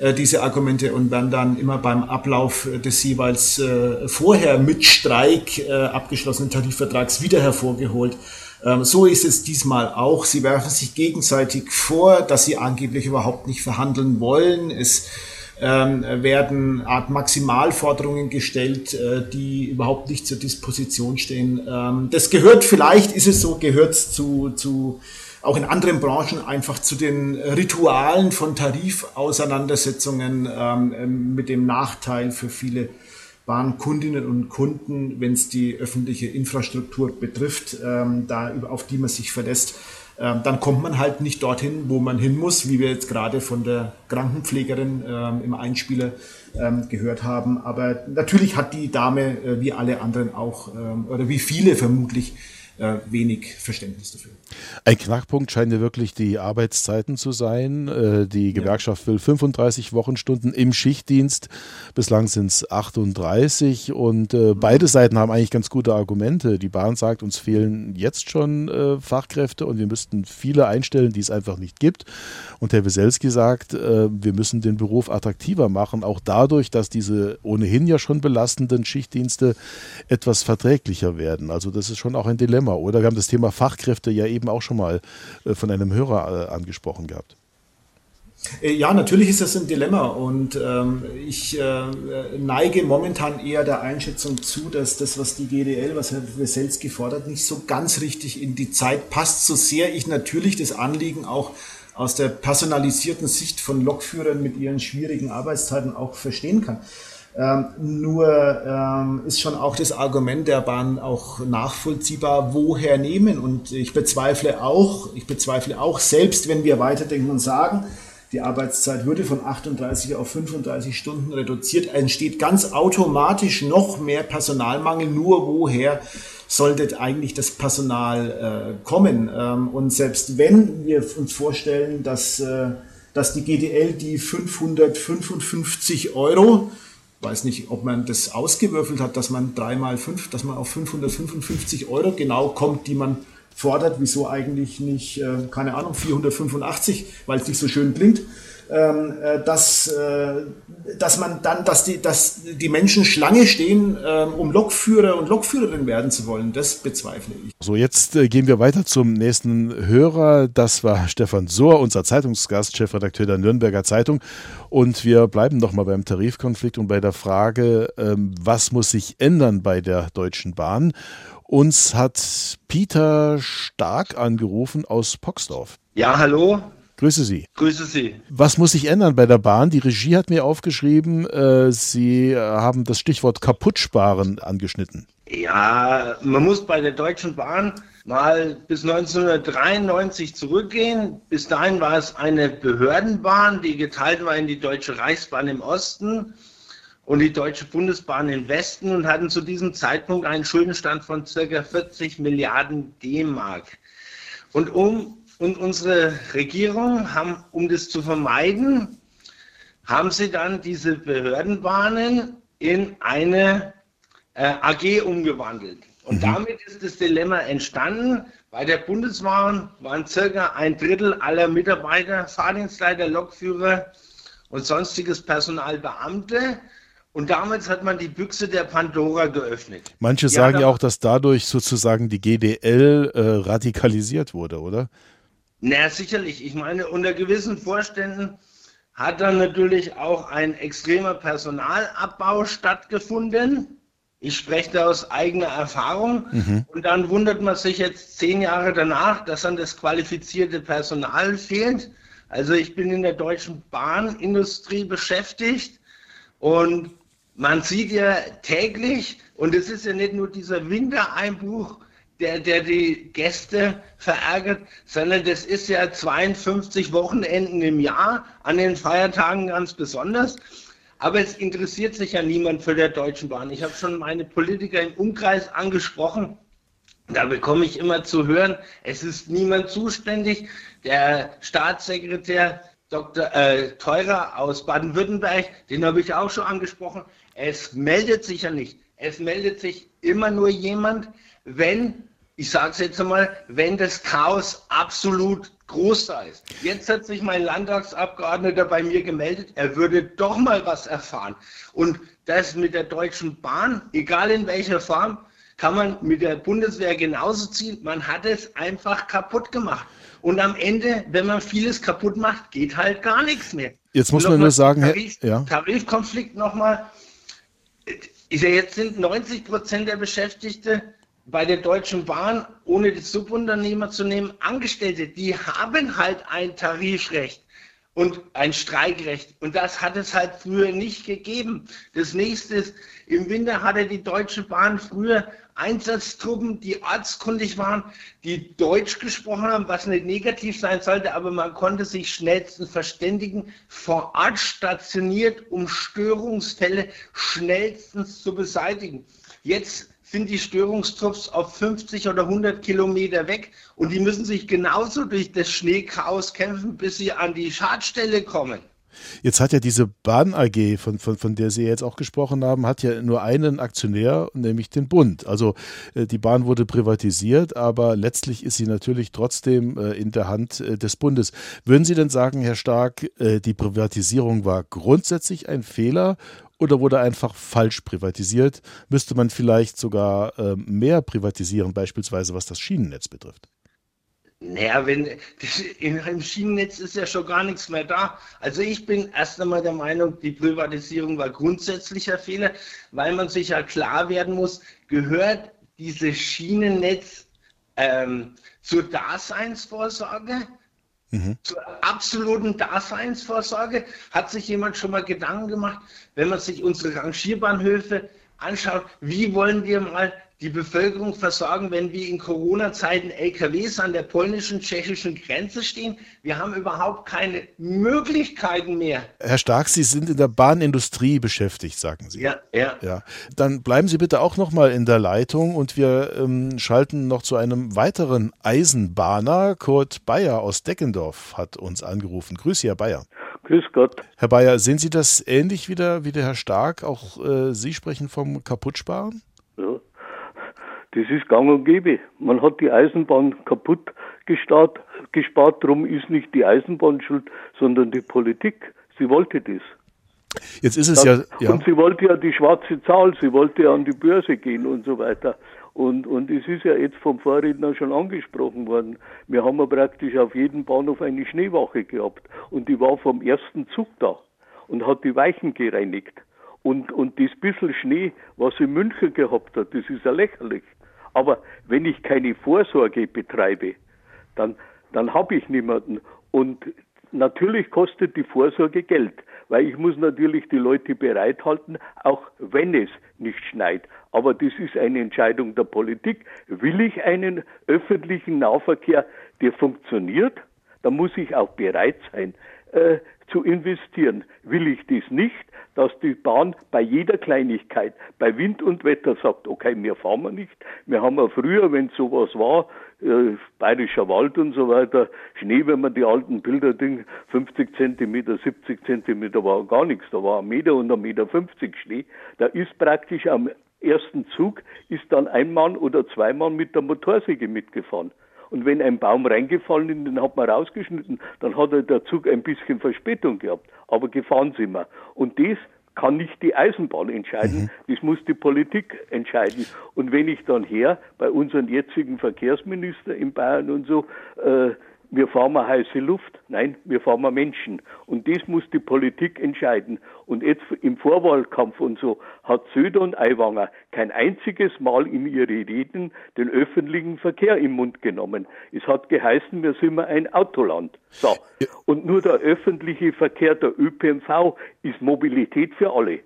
äh, diese Argumente, und werden dann immer beim Ablauf des jeweils äh, vorher mit Streik äh, abgeschlossenen Tarifvertrags wieder hervorgeholt. Ähm, so ist es diesmal auch. Sie werfen sich gegenseitig vor, dass sie angeblich überhaupt nicht verhandeln wollen. Es ähm, werden Art Maximalforderungen gestellt, äh, die überhaupt nicht zur Disposition stehen. Ähm, das gehört, vielleicht ist es so, gehört zu, zu auch in anderen Branchen einfach zu den Ritualen von Tarifauseinandersetzungen mit dem Nachteil für viele Bahnkundinnen und Kunden, wenn es die öffentliche Infrastruktur betrifft, ähm, da auf die man sich verlässt, ähm, dann kommt man halt nicht dorthin, wo man hin muss, wie wir jetzt gerade von der Krankenpflegerin ähm, im Einspieler ähm, gehört haben. Aber natürlich hat die Dame, äh, wie alle anderen auch, ähm, oder wie viele vermutlich, äh, wenig Verständnis dafür. Ein Knackpunkt scheinen ja wirklich die Arbeitszeiten zu sein. Äh, die Gewerkschaft will 35 Wochenstunden im Schichtdienst. Bislang sind es 38 und äh, beide Seiten haben eigentlich ganz gute Argumente. Die Bahn sagt, uns fehlen jetzt schon äh, Fachkräfte und wir müssten viele einstellen, die es einfach nicht gibt. Und Herr Weselski sagt, wir müssen den Beruf attraktiver machen, auch dadurch, dass diese ohnehin ja schon belastenden Schichtdienste etwas verträglicher werden. Also das ist schon auch ein Dilemma, oder? Wir haben das Thema Fachkräfte ja eben auch schon mal von einem Hörer angesprochen gehabt. Ja, natürlich ist das ein Dilemma und ähm, ich äh, neige momentan eher der Einschätzung zu, dass das, was die GDL, was Herr Weselski fordert, nicht so ganz richtig in die Zeit passt, so sehr ich natürlich das Anliegen auch aus der personalisierten Sicht von Lokführern mit ihren schwierigen Arbeitszeiten auch verstehen kann. Ähm, nur ähm, ist schon auch das Argument der Bahn auch nachvollziehbar, woher nehmen. Und ich bezweifle auch, ich bezweifle auch, selbst wenn wir weiterdenken und sagen, die Arbeitszeit würde von 38 auf 35 Stunden reduziert, entsteht ganz automatisch noch mehr Personalmangel. Nur woher sollte eigentlich das Personal äh, kommen. Ähm, und selbst wenn wir uns vorstellen, dass, äh, dass die GDL die 555 Euro, weiß nicht, ob man das ausgewürfelt hat, dass man dreimal fünf, dass man auf 555 Euro genau kommt, die man fordert, wieso eigentlich nicht, äh, keine Ahnung, 485, weil es nicht so schön klingt. Ähm, äh, dass, äh, dass man dann, dass die, dass die Menschen Schlange stehen, ähm, um Lokführer und Lokführerin werden zu wollen, das bezweifle ich. So, jetzt äh, gehen wir weiter zum nächsten Hörer. Das war Stefan Sohr, unser Zeitungsgast, Chefredakteur der Nürnberger Zeitung. Und wir bleiben nochmal beim Tarifkonflikt und bei der Frage, ähm, was muss sich ändern bei der Deutschen Bahn? Uns hat Peter Stark angerufen aus Poxdorf. Ja, hallo. Grüße Sie. Grüße Sie. Was muss sich ändern bei der Bahn? Die Regie hat mir aufgeschrieben, äh, Sie äh, haben das Stichwort Kaputtsparen angeschnitten. Ja, man muss bei der Deutschen Bahn mal bis 1993 zurückgehen. Bis dahin war es eine Behördenbahn, die geteilt war in die Deutsche Reichsbahn im Osten und die Deutsche Bundesbahn im Westen und hatten zu diesem Zeitpunkt einen Schuldenstand von ca. 40 Milliarden D-Mark. Und um und unsere Regierung haben, um das zu vermeiden, haben sie dann diese Behördenbahnen in eine äh, AG umgewandelt. Und mhm. damit ist das Dilemma entstanden. Bei der Bundesbahn waren circa ein Drittel aller Mitarbeiter, Fahrdienstleiter, Lokführer und sonstiges Personal Beamte. Und damals hat man die Büchse der Pandora geöffnet. Manche Ja, sagen ja auch, dass dadurch sozusagen die GDL äh, radikalisiert wurde, oder? Na, sicherlich. Ich meine, unter gewissen Vorständen hat dann natürlich auch ein extremer Personalabbau stattgefunden. Ich spreche da aus eigener Erfahrung. Mhm. Und dann wundert man sich jetzt zehn Jahre danach, dass dann das qualifizierte Personal fehlt. Also ich bin in der deutschen Bahnindustrie beschäftigt und man sieht ja täglich, und es ist ja nicht nur dieser Wintereinbruch, der, der die Gäste verärgert, sondern das ist ja 52 Wochenenden im Jahr, an den Feiertagen ganz besonders. Aber es interessiert sich ja niemand für der Deutschen Bahn. Ich habe schon meine Politiker im Umkreis angesprochen. Da bekomme ich immer zu hören, es ist niemand zuständig. Der Staatssekretär Dr. Äh, Teurer aus Baden-Württemberg, den habe ich auch schon angesprochen. Es meldet sich ja nicht. Es meldet sich immer nur jemand, wenn, ich sage es jetzt einmal, wenn das Chaos absolut groß da ist. Jetzt hat sich mein Landtagsabgeordneter bei mir gemeldet, er würde doch mal was erfahren. Und das mit der Deutschen Bahn, egal in welcher Form, kann man mit der Bundeswehr genauso ziehen. Man hat es einfach kaputt gemacht. Und am Ende, wenn man vieles kaputt macht, geht halt gar nichts mehr. Jetzt muss man nur sagen, Herr- Tarif, ja. Tarifkonflikt nochmal. Jetzt sind 90 Prozent der Beschäftigte bei der Deutschen Bahn, ohne die Subunternehmer zu nehmen, Angestellte, die haben halt ein Tarifrecht und ein Streikrecht. Und das hat es halt früher nicht gegeben. Das nächste ist, im Winter hatte die Deutsche Bahn früher Einsatztruppen, die ortskundig waren, die Deutsch gesprochen haben, was nicht negativ sein sollte, aber man konnte sich schnellstens verständigen, vor Ort stationiert, um Störungsfälle schnellstens zu beseitigen. Jetzt sind die Störungstrupps auf 50 oder 100 Kilometer weg und die müssen sich genauso durch das Schneechaos kämpfen, bis sie an die Schadstelle kommen. Jetzt hat ja diese Bahn AG, von, von, von der Sie jetzt auch gesprochen haben, hat ja nur einen Aktionär, nämlich den Bund. Also äh, die Bahn wurde privatisiert, aber letztlich ist sie natürlich trotzdem äh, in der Hand äh, des Bundes. Würden Sie denn sagen, Herr Stark, die Privatisierung war grundsätzlich ein Fehler oder wurde einfach falsch privatisiert? Müsste man vielleicht sogar äh, mehr privatisieren, beispielsweise was das Schienennetz betrifft? Naja, wenn einem Schienennetz ist ja schon gar nichts mehr da. Also ich bin erst einmal der Meinung, die Privatisierung war grundsätzlicher Fehler, weil man sich ja klar werden muss, gehört dieses Schienennetz ähm, zur Daseinsvorsorge? Zur absoluten Daseinsvorsorge hat sich jemand schon mal Gedanken gemacht, wenn man sich unsere Rangierbahnhöfe anschaut, wie wollen wir mal die Bevölkerung versorgen, wenn wir in Corona-Zeiten LKWs an der polnischen-tschechischen Grenze stehen? Wir haben überhaupt keine Möglichkeiten mehr. Herr Stark, Sie sind in der Bahnindustrie beschäftigt, sagen Sie. Ja, ja. Ja, dann bleiben Sie bitte auch noch mal in der Leitung und wir ähm, schalten noch zu einem weiteren Eisenbahner. Kurt Bayer aus Deckendorf hat uns angerufen. Grüß Sie, Herr Bayer. Grüß Gott. Herr Bayer, sehen Sie das ähnlich wie der, wie der Herr Stark? Auch äh, Sie sprechen vom Kaputtsparen? Ja. Das ist gang und gäbe. Man hat die Eisenbahn kaputt gespart, gespart, darum ist nicht die Eisenbahn schuld, sondern die Politik. Sie wollte das. Jetzt ist es Das- ja, ja. Und sie wollte ja die schwarze Zahl, sie wollte ja an die Börse gehen und so weiter. Und, und es ist ja jetzt vom Vorredner schon angesprochen worden. Wir haben ja praktisch auf jedem Bahnhof eine Schneewache gehabt. Und die war vom ersten Zug da und hat die Weichen gereinigt. Und, und das bisschen Schnee, was in München gehabt hat, das ist ja lächerlich. Aber wenn ich keine Vorsorge betreibe, dann, dann habe ich niemanden. Und natürlich kostet die Vorsorge Geld, weil ich muss natürlich die Leute bereithalten, auch wenn es nicht schneit. Aber das ist eine Entscheidung der Politik. Will ich einen öffentlichen Nahverkehr, der funktioniert, dann muss ich auch bereit sein, äh, zu investieren. Will ich das nicht, dass die Bahn bei jeder Kleinigkeit, bei Wind und Wetter sagt, okay, wir fahren wir nicht. Wir haben ja früher, wenn sowas war, äh, bayerischer Wald und so weiter, Schnee, wenn man die alten Bilder denkt, 50 Zentimeter, 70 Zentimeter war gar nichts. Da war ein Meter und ein Meter 50 Schnee. Da ist praktisch am ersten Zug ist dann ein Mann oder zwei Mann mit der Motorsäge mitgefahren. Und wenn ein Baum reingefallen ist, den hat man rausgeschnitten, dann hat er der Zug ein bisschen Verspätung gehabt. Aber gefahren sind wir. Und das kann nicht die Eisenbahn entscheiden, mhm. das muss die Politik entscheiden. Und wenn ich dann her bei unserem jetzigen Verkehrsminister in Bayern und so, äh, wir fahren mal heiße Luft. Nein, wir fahren mal Menschen. Und das muss die Politik entscheiden. Und jetzt im Vorwahlkampf und so hat Söder und Aiwanger kein einziges Mal in ihre Reden den öffentlichen Verkehr im Mund genommen. Es hat geheißen, wir sind ein Autoland. So. Und nur der öffentliche Verkehr, der ÖPNV, ist Mobilität für alle.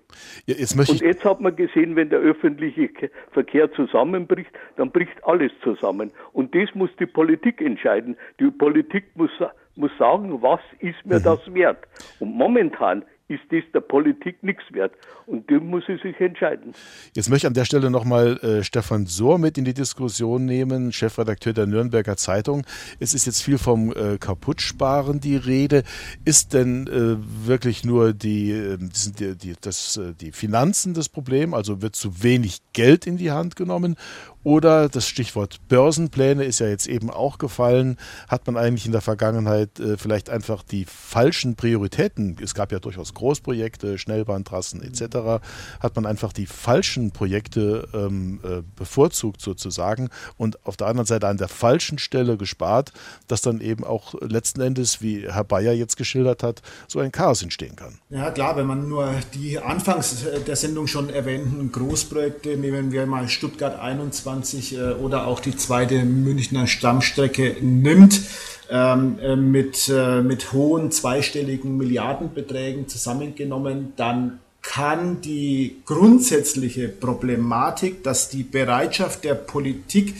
Ja, jetzt und jetzt hat man gesehen, wenn der öffentliche Verkehr zusammenbricht, dann bricht alles zusammen. Und das muss die Politik entscheiden. Die Politik muss, muss sagen, was ist mir mhm. das wert? Und momentan ist das der Politik nichts wert. Und dem muss sie sich entscheiden. Jetzt möchte ich an der Stelle nochmal äh, Stefan Sohr mit in die Diskussion nehmen, Chefredakteur der Nürnberger Zeitung. Es ist jetzt viel vom äh, Kaputtsparen die Rede. Ist denn äh, wirklich nur die, ähm, die, die, das, äh, die Finanzen das Problem? Also wird zu wenig Geld in die Hand genommen? Oder das Stichwort Börsenpläne ist ja jetzt eben auch gefallen. Hat man eigentlich in der Vergangenheit äh, vielleicht einfach die falschen Prioritäten, es gab ja durchaus Großprojekte, Schnellbahntrassen etc., hat man einfach die falschen Projekte ähm, äh, bevorzugt sozusagen und auf der anderen Seite an der falschen Stelle gespart, dass dann eben auch letzten Endes, wie Herr Bayer jetzt geschildert hat, so ein Chaos entstehen kann. Ja klar, wenn man nur die anfangs der Sendung schon erwähnten Großprojekte, nehmen wir mal Stuttgart 21, 20 äh, oder auch die zweite Münchner Stammstrecke nimmt, ähm, äh, mit, äh, mit hohen zweistelligen Milliardenbeträgen zusammengenommen, dann kann die grundsätzliche Problematik, dass die Bereitschaft der Politik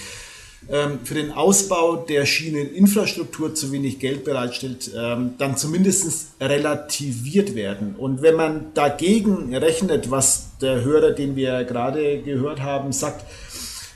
ähm, für den Ausbau der Schieneninfrastruktur zu wenig Geld bereitstellt, ähm, dann zumindest relativiert werden. Und wenn man dagegen rechnet, was der Hörer, den wir gerade gehört haben, sagt,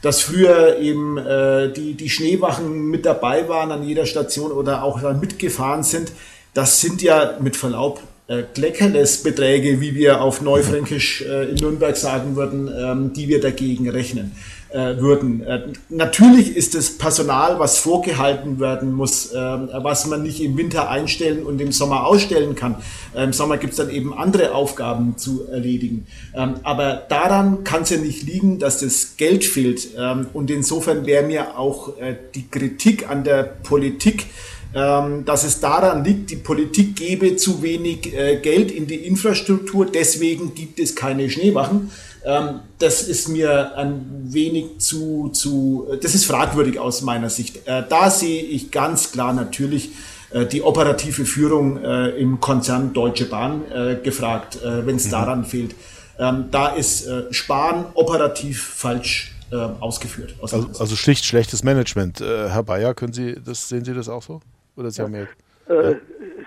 dass früher eben äh, die, die Schneewachen mit dabei waren an jeder Station oder auch dann mitgefahren sind. Das sind ja mit Verlaub äh, Kleckerles Beträge, wie wir auf Neufränkisch äh, in Nürnberg sagen würden, ähm, die wir dagegen rechnen äh, würden. Äh, natürlich ist das Personal, was vorgehalten werden muss, äh, was man nicht im Winter einstellen und im Sommer ausstellen kann. Äh, Im Sommer gibt es dann eben andere Aufgaben zu erledigen. Ähm, aber daran kann es ja nicht liegen, dass das Geld fehlt. Ähm, und insofern wäre mir auch äh, die Kritik an der Politik, ähm, dass es daran liegt, die Politik gebe zu wenig äh, Geld in die Infrastruktur, deswegen gibt es keine Schneewachen das ist mir ein wenig zu, zu, das ist fragwürdig aus meiner Sicht. Äh, da sehe ich ganz klar natürlich äh, die operative Führung äh, im Konzern Deutsche Bahn äh, gefragt, äh, wenn es mhm. daran fehlt. Ähm, da ist äh, Sparen operativ falsch ausgeführt. Also, also, schlicht schlechtes Management. Herr Bayer, können Sie das, sehen Sie das auch so? Oder Sie ja. haben ja äh,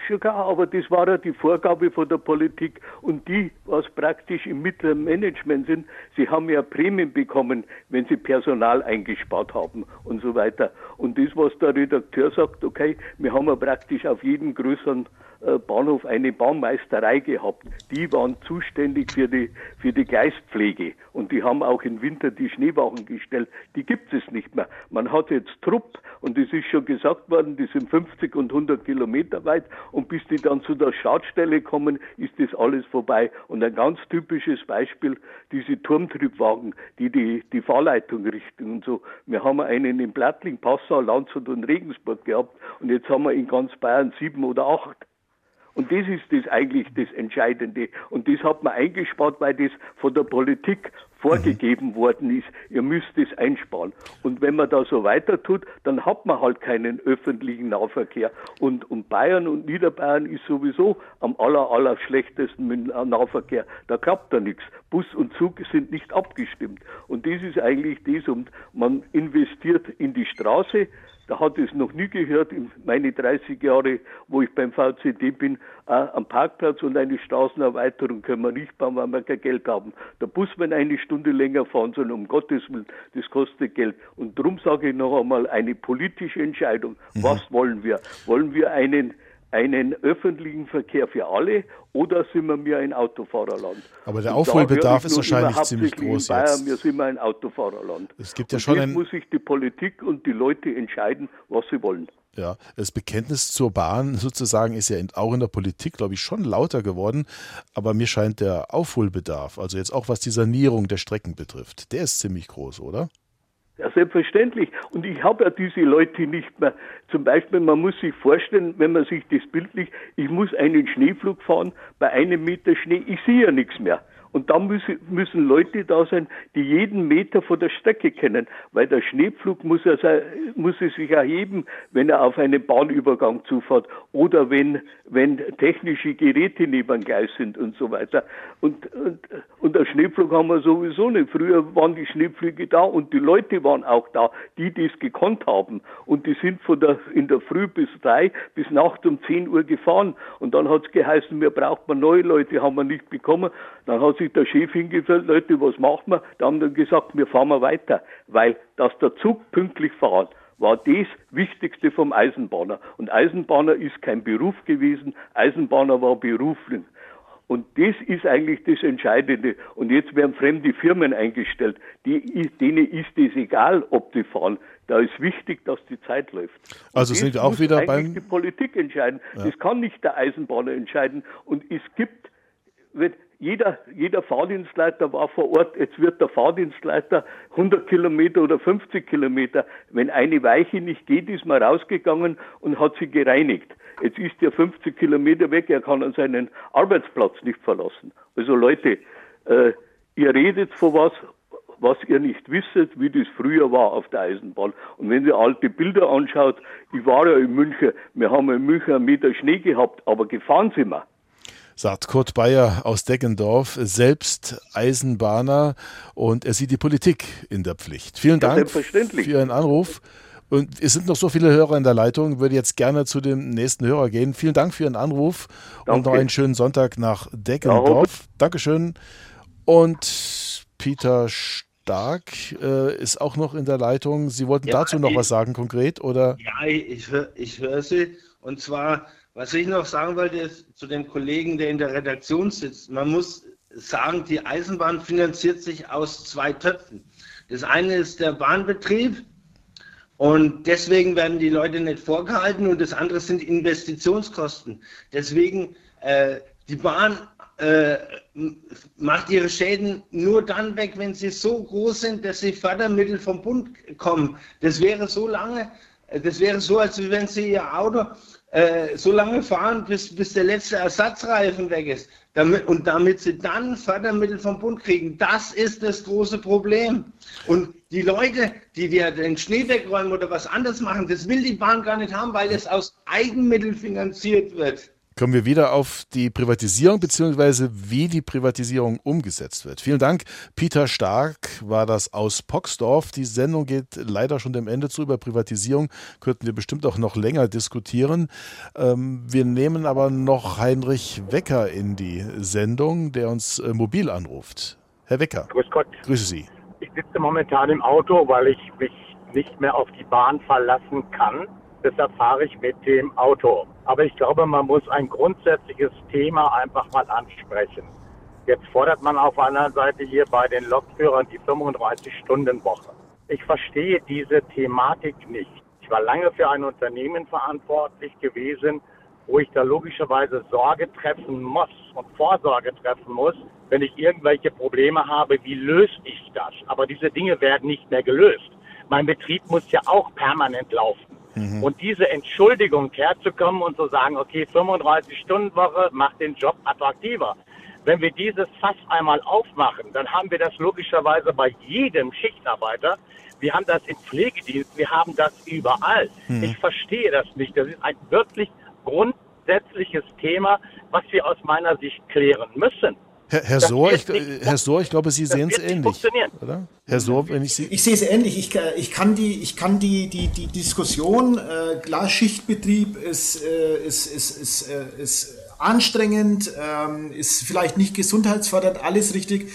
sogar, aber das war ja die Vorgabe von der Politik und die, was praktisch im mittleren Management sind, sie haben ja Prämien bekommen, wenn sie Personal eingespart haben und so weiter. Und das, was der Redakteur sagt, okay, wir haben ja praktisch auf jeden größeren äh, Bahnhof eine Baumeisterei gehabt. Die waren zuständig für die, für die Geistpflege und die haben auch im Winter die Schneewachen gestellt. Die gibt es nicht mehr. Man hat jetzt Trupp und es ist schon gesagt worden, die sind 50 und 100 Kilometer weit und bis die dann zu der Schadstelle kommen, ist das alles vorbei. Und ein ganz typisches Beispiel, diese Turmtriebwagen, die die, die Fahrleitung richten und so. Wir haben einen in Plattling, Passau, Landshut und Regensburg gehabt und jetzt haben wir in ganz Bayern sieben oder acht. Und das ist das eigentlich das Entscheidende. Und das hat man eingespart, weil das von der Politik vorgegeben mhm. worden ist. Ihr müsst es einsparen. Und wenn man da so weiter tut, dann hat man halt keinen öffentlichen Nahverkehr. Und, und Bayern und Niederbayern ist sowieso am aller, aller schlechtesten mit Nahverkehr. Da klappt da nichts. Bus und Zug sind nicht abgestimmt. Und das ist eigentlich das. Und man investiert in die Straße, da hat es noch nie gehört, in meine 30 Jahre, wo ich beim VCD bin, äh, am Parkplatz und eine Straßenerweiterung können wir nicht bauen, weil wir kein Geld haben. Der Bus, wenn eine Stunde länger fahren soll, um Gottes Willen, das kostet Geld. Und darum sage ich noch einmal, eine politische Entscheidung. Mhm. Was wollen wir? Wollen wir einen einen öffentlichen Verkehr für alle oder sind wir mehr ein Autofahrerland? Aber der Aufholbedarf ist wahrscheinlich ziemlich groß Bayern, jetzt. Wir sind ein Autofahrerland. Es gibt ja und schon jetzt ein, muss sich die Politik und die Leute entscheiden, was sie wollen. ja, das Bekenntnis zur Bahn sozusagen ist ja auch in der Politik, glaube ich, schon lauter geworden. Aber mir scheint der Aufholbedarf, also jetzt auch was die Sanierung der Strecken betrifft, der ist ziemlich groß, oder? Ja, selbstverständlich. Und ich habe ja diese Leute nicht mehr. Zum Beispiel, man muss sich vorstellen, wenn man sich das bildlich, ich muss einen Schneeflug fahren, bei einem Meter Schnee, ich sehe ja nichts mehr. Und da müssen, müssen Leute da sein, die jeden Meter von der Strecke kennen, weil der Schneepflug muss, sei- muss er sich erheben, wenn er auf einen Bahnübergang zufährt oder wenn, wenn technische Geräte neben dem Gleis sind und so weiter. Und, und, und der Schneepflug haben wir sowieso nicht. Früher waren die Schneepflüge da und die Leute waren auch da, die das gekonnt haben. Und die sind von der, in der Früh bis drei bis Nacht um 10 Uhr gefahren. Und dann hat es geheißen, wir braucht man neue Leute, haben wir nicht bekommen. Dann hat der Chef hingestellt, Leute, was macht man? Da haben dann gesagt, wir fahren wir weiter. Weil, dass der Zug pünktlich fährt, war das Wichtigste vom Eisenbahner. Und Eisenbahner ist kein Beruf gewesen, Eisenbahner war beruflich. Und das ist eigentlich das Entscheidende. Und jetzt werden fremde Firmen eingestellt, die, denen ist es egal, ob die fahren. Da ist wichtig, dass die Zeit läuft. Und Also sind wir auch wieder beim- die Politik entscheiden. Ja. Das kann nicht der Eisenbahner entscheiden. Und es gibt, jeder, jeder Fahrdienstleiter war vor Ort, jetzt wird der Fahrdienstleiter 100 Kilometer oder 50 Kilometer. Wenn eine Weiche nicht geht, ist man rausgegangen und hat sie gereinigt. Jetzt ist er 50 Kilometer weg, er kann an seinen Arbeitsplatz nicht verlassen. Also Leute, äh, ihr redet von was, was ihr nicht wisset, wie das früher war auf der Eisenbahn. Und wenn ihr alte Bilder anschaut, ich war ja in München, wir haben in München einen Meter Schnee gehabt, aber gefahren sind wir. Sagt Kurt Bayer aus Deggendorf, selbst Eisenbahner und er sieht die Politik in der Pflicht. Vielen Ja, Dank für Ihren Anruf. Und es sind noch so viele Hörer in der Leitung, würde jetzt gerne zu dem nächsten Hörer gehen. Vielen Dank für Ihren Anruf und Danke. noch einen schönen Sonntag nach Deggendorf. Dankeschön. Und Peter Stark äh, ist auch noch in der Leitung. Sie wollten Ja, dazu noch ich- was sagen konkret oder? Ja, ich, ich höre Sie. Und zwar, was ich noch sagen wollte, ist zu dem Kollegen, der in der Redaktion sitzt. Man muss sagen, die Eisenbahn finanziert sich aus zwei Töpfen. Das eine ist der Bahnbetrieb und deswegen werden die Leute nicht vorgehalten und das andere sind Investitionskosten. Deswegen, äh, die Bahn äh, macht ihre Schäden nur dann weg, wenn sie so groß sind, dass sie Fördermittel vom Bund kommen. Das wäre so lange, äh, das wäre so, als wenn sie ihr Auto äh, so lange fahren, bis, bis der letzte Ersatzreifen weg ist. Damit, und damit sie dann Fördermittel vom Bund kriegen. Das ist das große Problem. Und die Leute, die dir den Schnee wegräumen oder was anderes machen, das will die Bahn gar nicht haben, weil es aus Eigenmitteln finanziert wird. Kommen wir wieder auf die Privatisierung beziehungsweise wie die Privatisierung umgesetzt wird. Vielen Dank. Peter Stark war das aus Poxdorf. Die Sendung geht leider schon dem Ende zu. Über Privatisierung könnten wir bestimmt auch noch länger diskutieren. Ähm, wir nehmen aber noch Heinrich Wecker in die Sendung, der uns äh, mobil anruft. Herr Wecker. Grüß Gott. Grüße Sie. Ich sitze momentan im Auto, weil ich mich nicht mehr auf die Bahn verlassen kann. Deshalb fahre ich mit dem Auto. Aber ich glaube, man muss ein grundsätzliches Thema einfach mal ansprechen. Jetzt fordert man auf der anderen Seite hier bei den Lokführern die 35-Stunden-Woche. Ich verstehe diese Thematik nicht. Ich war lange für ein Unternehmen verantwortlich gewesen, wo ich da logischerweise Sorge treffen muss und Vorsorge treffen muss, wenn ich irgendwelche Probleme habe, wie löse ich das? Aber diese Dinge werden nicht mehr gelöst. Mein Betrieb muss ja auch permanent laufen. Und diese Entschuldigung herzukommen und zu sagen, okay, 35-Stunden-Woche macht den Job attraktiver. Wenn wir dieses Fass einmal aufmachen, dann haben wir das logischerweise bei jedem Schichtarbeiter. Wir haben das im Pflegedienst, wir haben das überall. Mhm. Ich verstehe das nicht. Das ist ein wirklich grundsätzliches Thema, was wir aus meiner Sicht klären müssen. Herr, Herr, Sohr, ich, Herr Sohr, ich glaube, Sie sehen es ähnlich. Oder? Herr Sohr, wenn ich Sie. Ich sehe es ähnlich. Ich, äh, ich kann die, ich kann die, die, die Diskussion, äh, klar, Schichtbetrieb ist, äh, ist, ist, ist, äh, ist anstrengend, ähm, ist vielleicht nicht gesundheitsfördernd, alles richtig.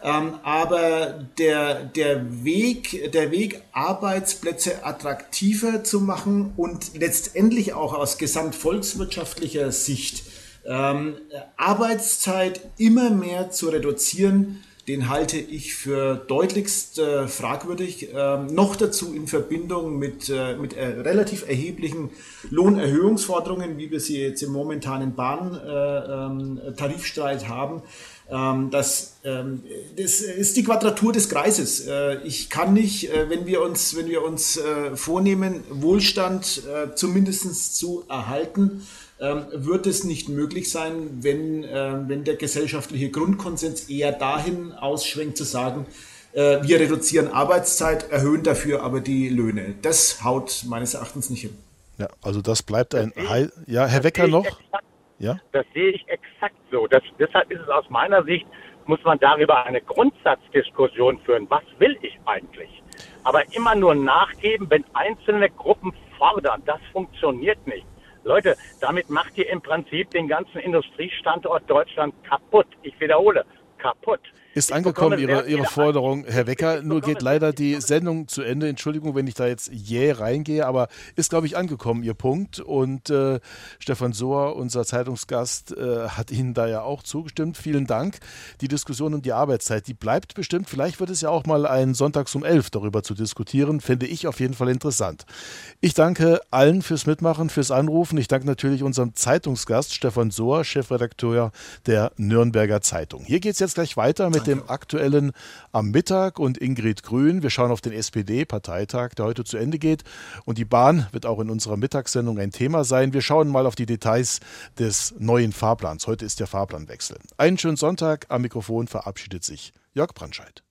Ähm, aber der, der Weg, der Weg, Arbeitsplätze attraktiver zu machen und letztendlich auch aus gesamtvolkswirtschaftlicher Sicht ähm, Arbeitszeit immer mehr zu reduzieren, den halte ich für deutlichst äh, fragwürdig. Ähm, noch dazu in Verbindung mit, äh, mit äh, relativ erheblichen Lohnerhöhungsforderungen, wie wir sie jetzt im momentanen Bahntarifstreit äh, ähm, haben. Ähm, das, ähm, das ist die Quadratur des Kreises. Äh, ich kann nicht, äh, wenn wir uns, wenn wir uns vornehmen, Wohlstand zumindest zu erhalten, wird es nicht möglich sein, wenn, äh, wenn der gesellschaftliche Grundkonsens eher dahin ausschwenkt, zu sagen, äh, wir reduzieren Arbeitszeit, erhöhen dafür aber die Löhne. Das haut meines Erachtens nicht hin. Ja, also das bleibt ein Heil. Ja, Herr Wecker noch? Exakt, ja? Das sehe ich exakt so. Das, deshalb ist es aus meiner Sicht, muss man darüber eine Grundsatzdiskussion führen. Was will ich eigentlich? Aber immer nur nachgeben, wenn einzelne Gruppen fordern, das funktioniert nicht. Leute, damit macht ihr im Prinzip den ganzen Industriestandort Deutschland kaputt. Ich wiederhole, kaputt. Ist angekommen, Ihre, Ihre Forderung, Herr Wecker. Nur geht leider die Sendung zu Ende. Entschuldigung, wenn ich da jetzt jäh reingehe, aber ist, glaube ich, angekommen, Ihr Punkt. Und äh, Stefan Sohr, unser Zeitungsgast, äh, hat Ihnen da ja auch zugestimmt. Vielen Dank. Die Diskussion um die Arbeitszeit, die bleibt bestimmt. Vielleicht wird es ja auch mal ein Sonntags um elf darüber zu diskutieren. Finde ich auf jeden Fall interessant. Ich danke allen fürs Mitmachen, fürs Anrufen. Ich danke natürlich unserem Zeitungsgast Stefan Sohr, Chefredakteur der Nürnberger Zeitung. Hier geht es jetzt gleich weiter mit dem aktuellen am Mittag und Ingrid Grün. Wir schauen auf den SPD-Parteitag, der heute zu Ende geht. Und die Bahn wird auch in unserer Mittagssendung ein Thema sein. Wir schauen mal auf die Details des neuen Fahrplans. Heute ist der Fahrplanwechsel. Einen schönen Sonntag. Am Mikrofon verabschiedet sich Jörg Brandscheid.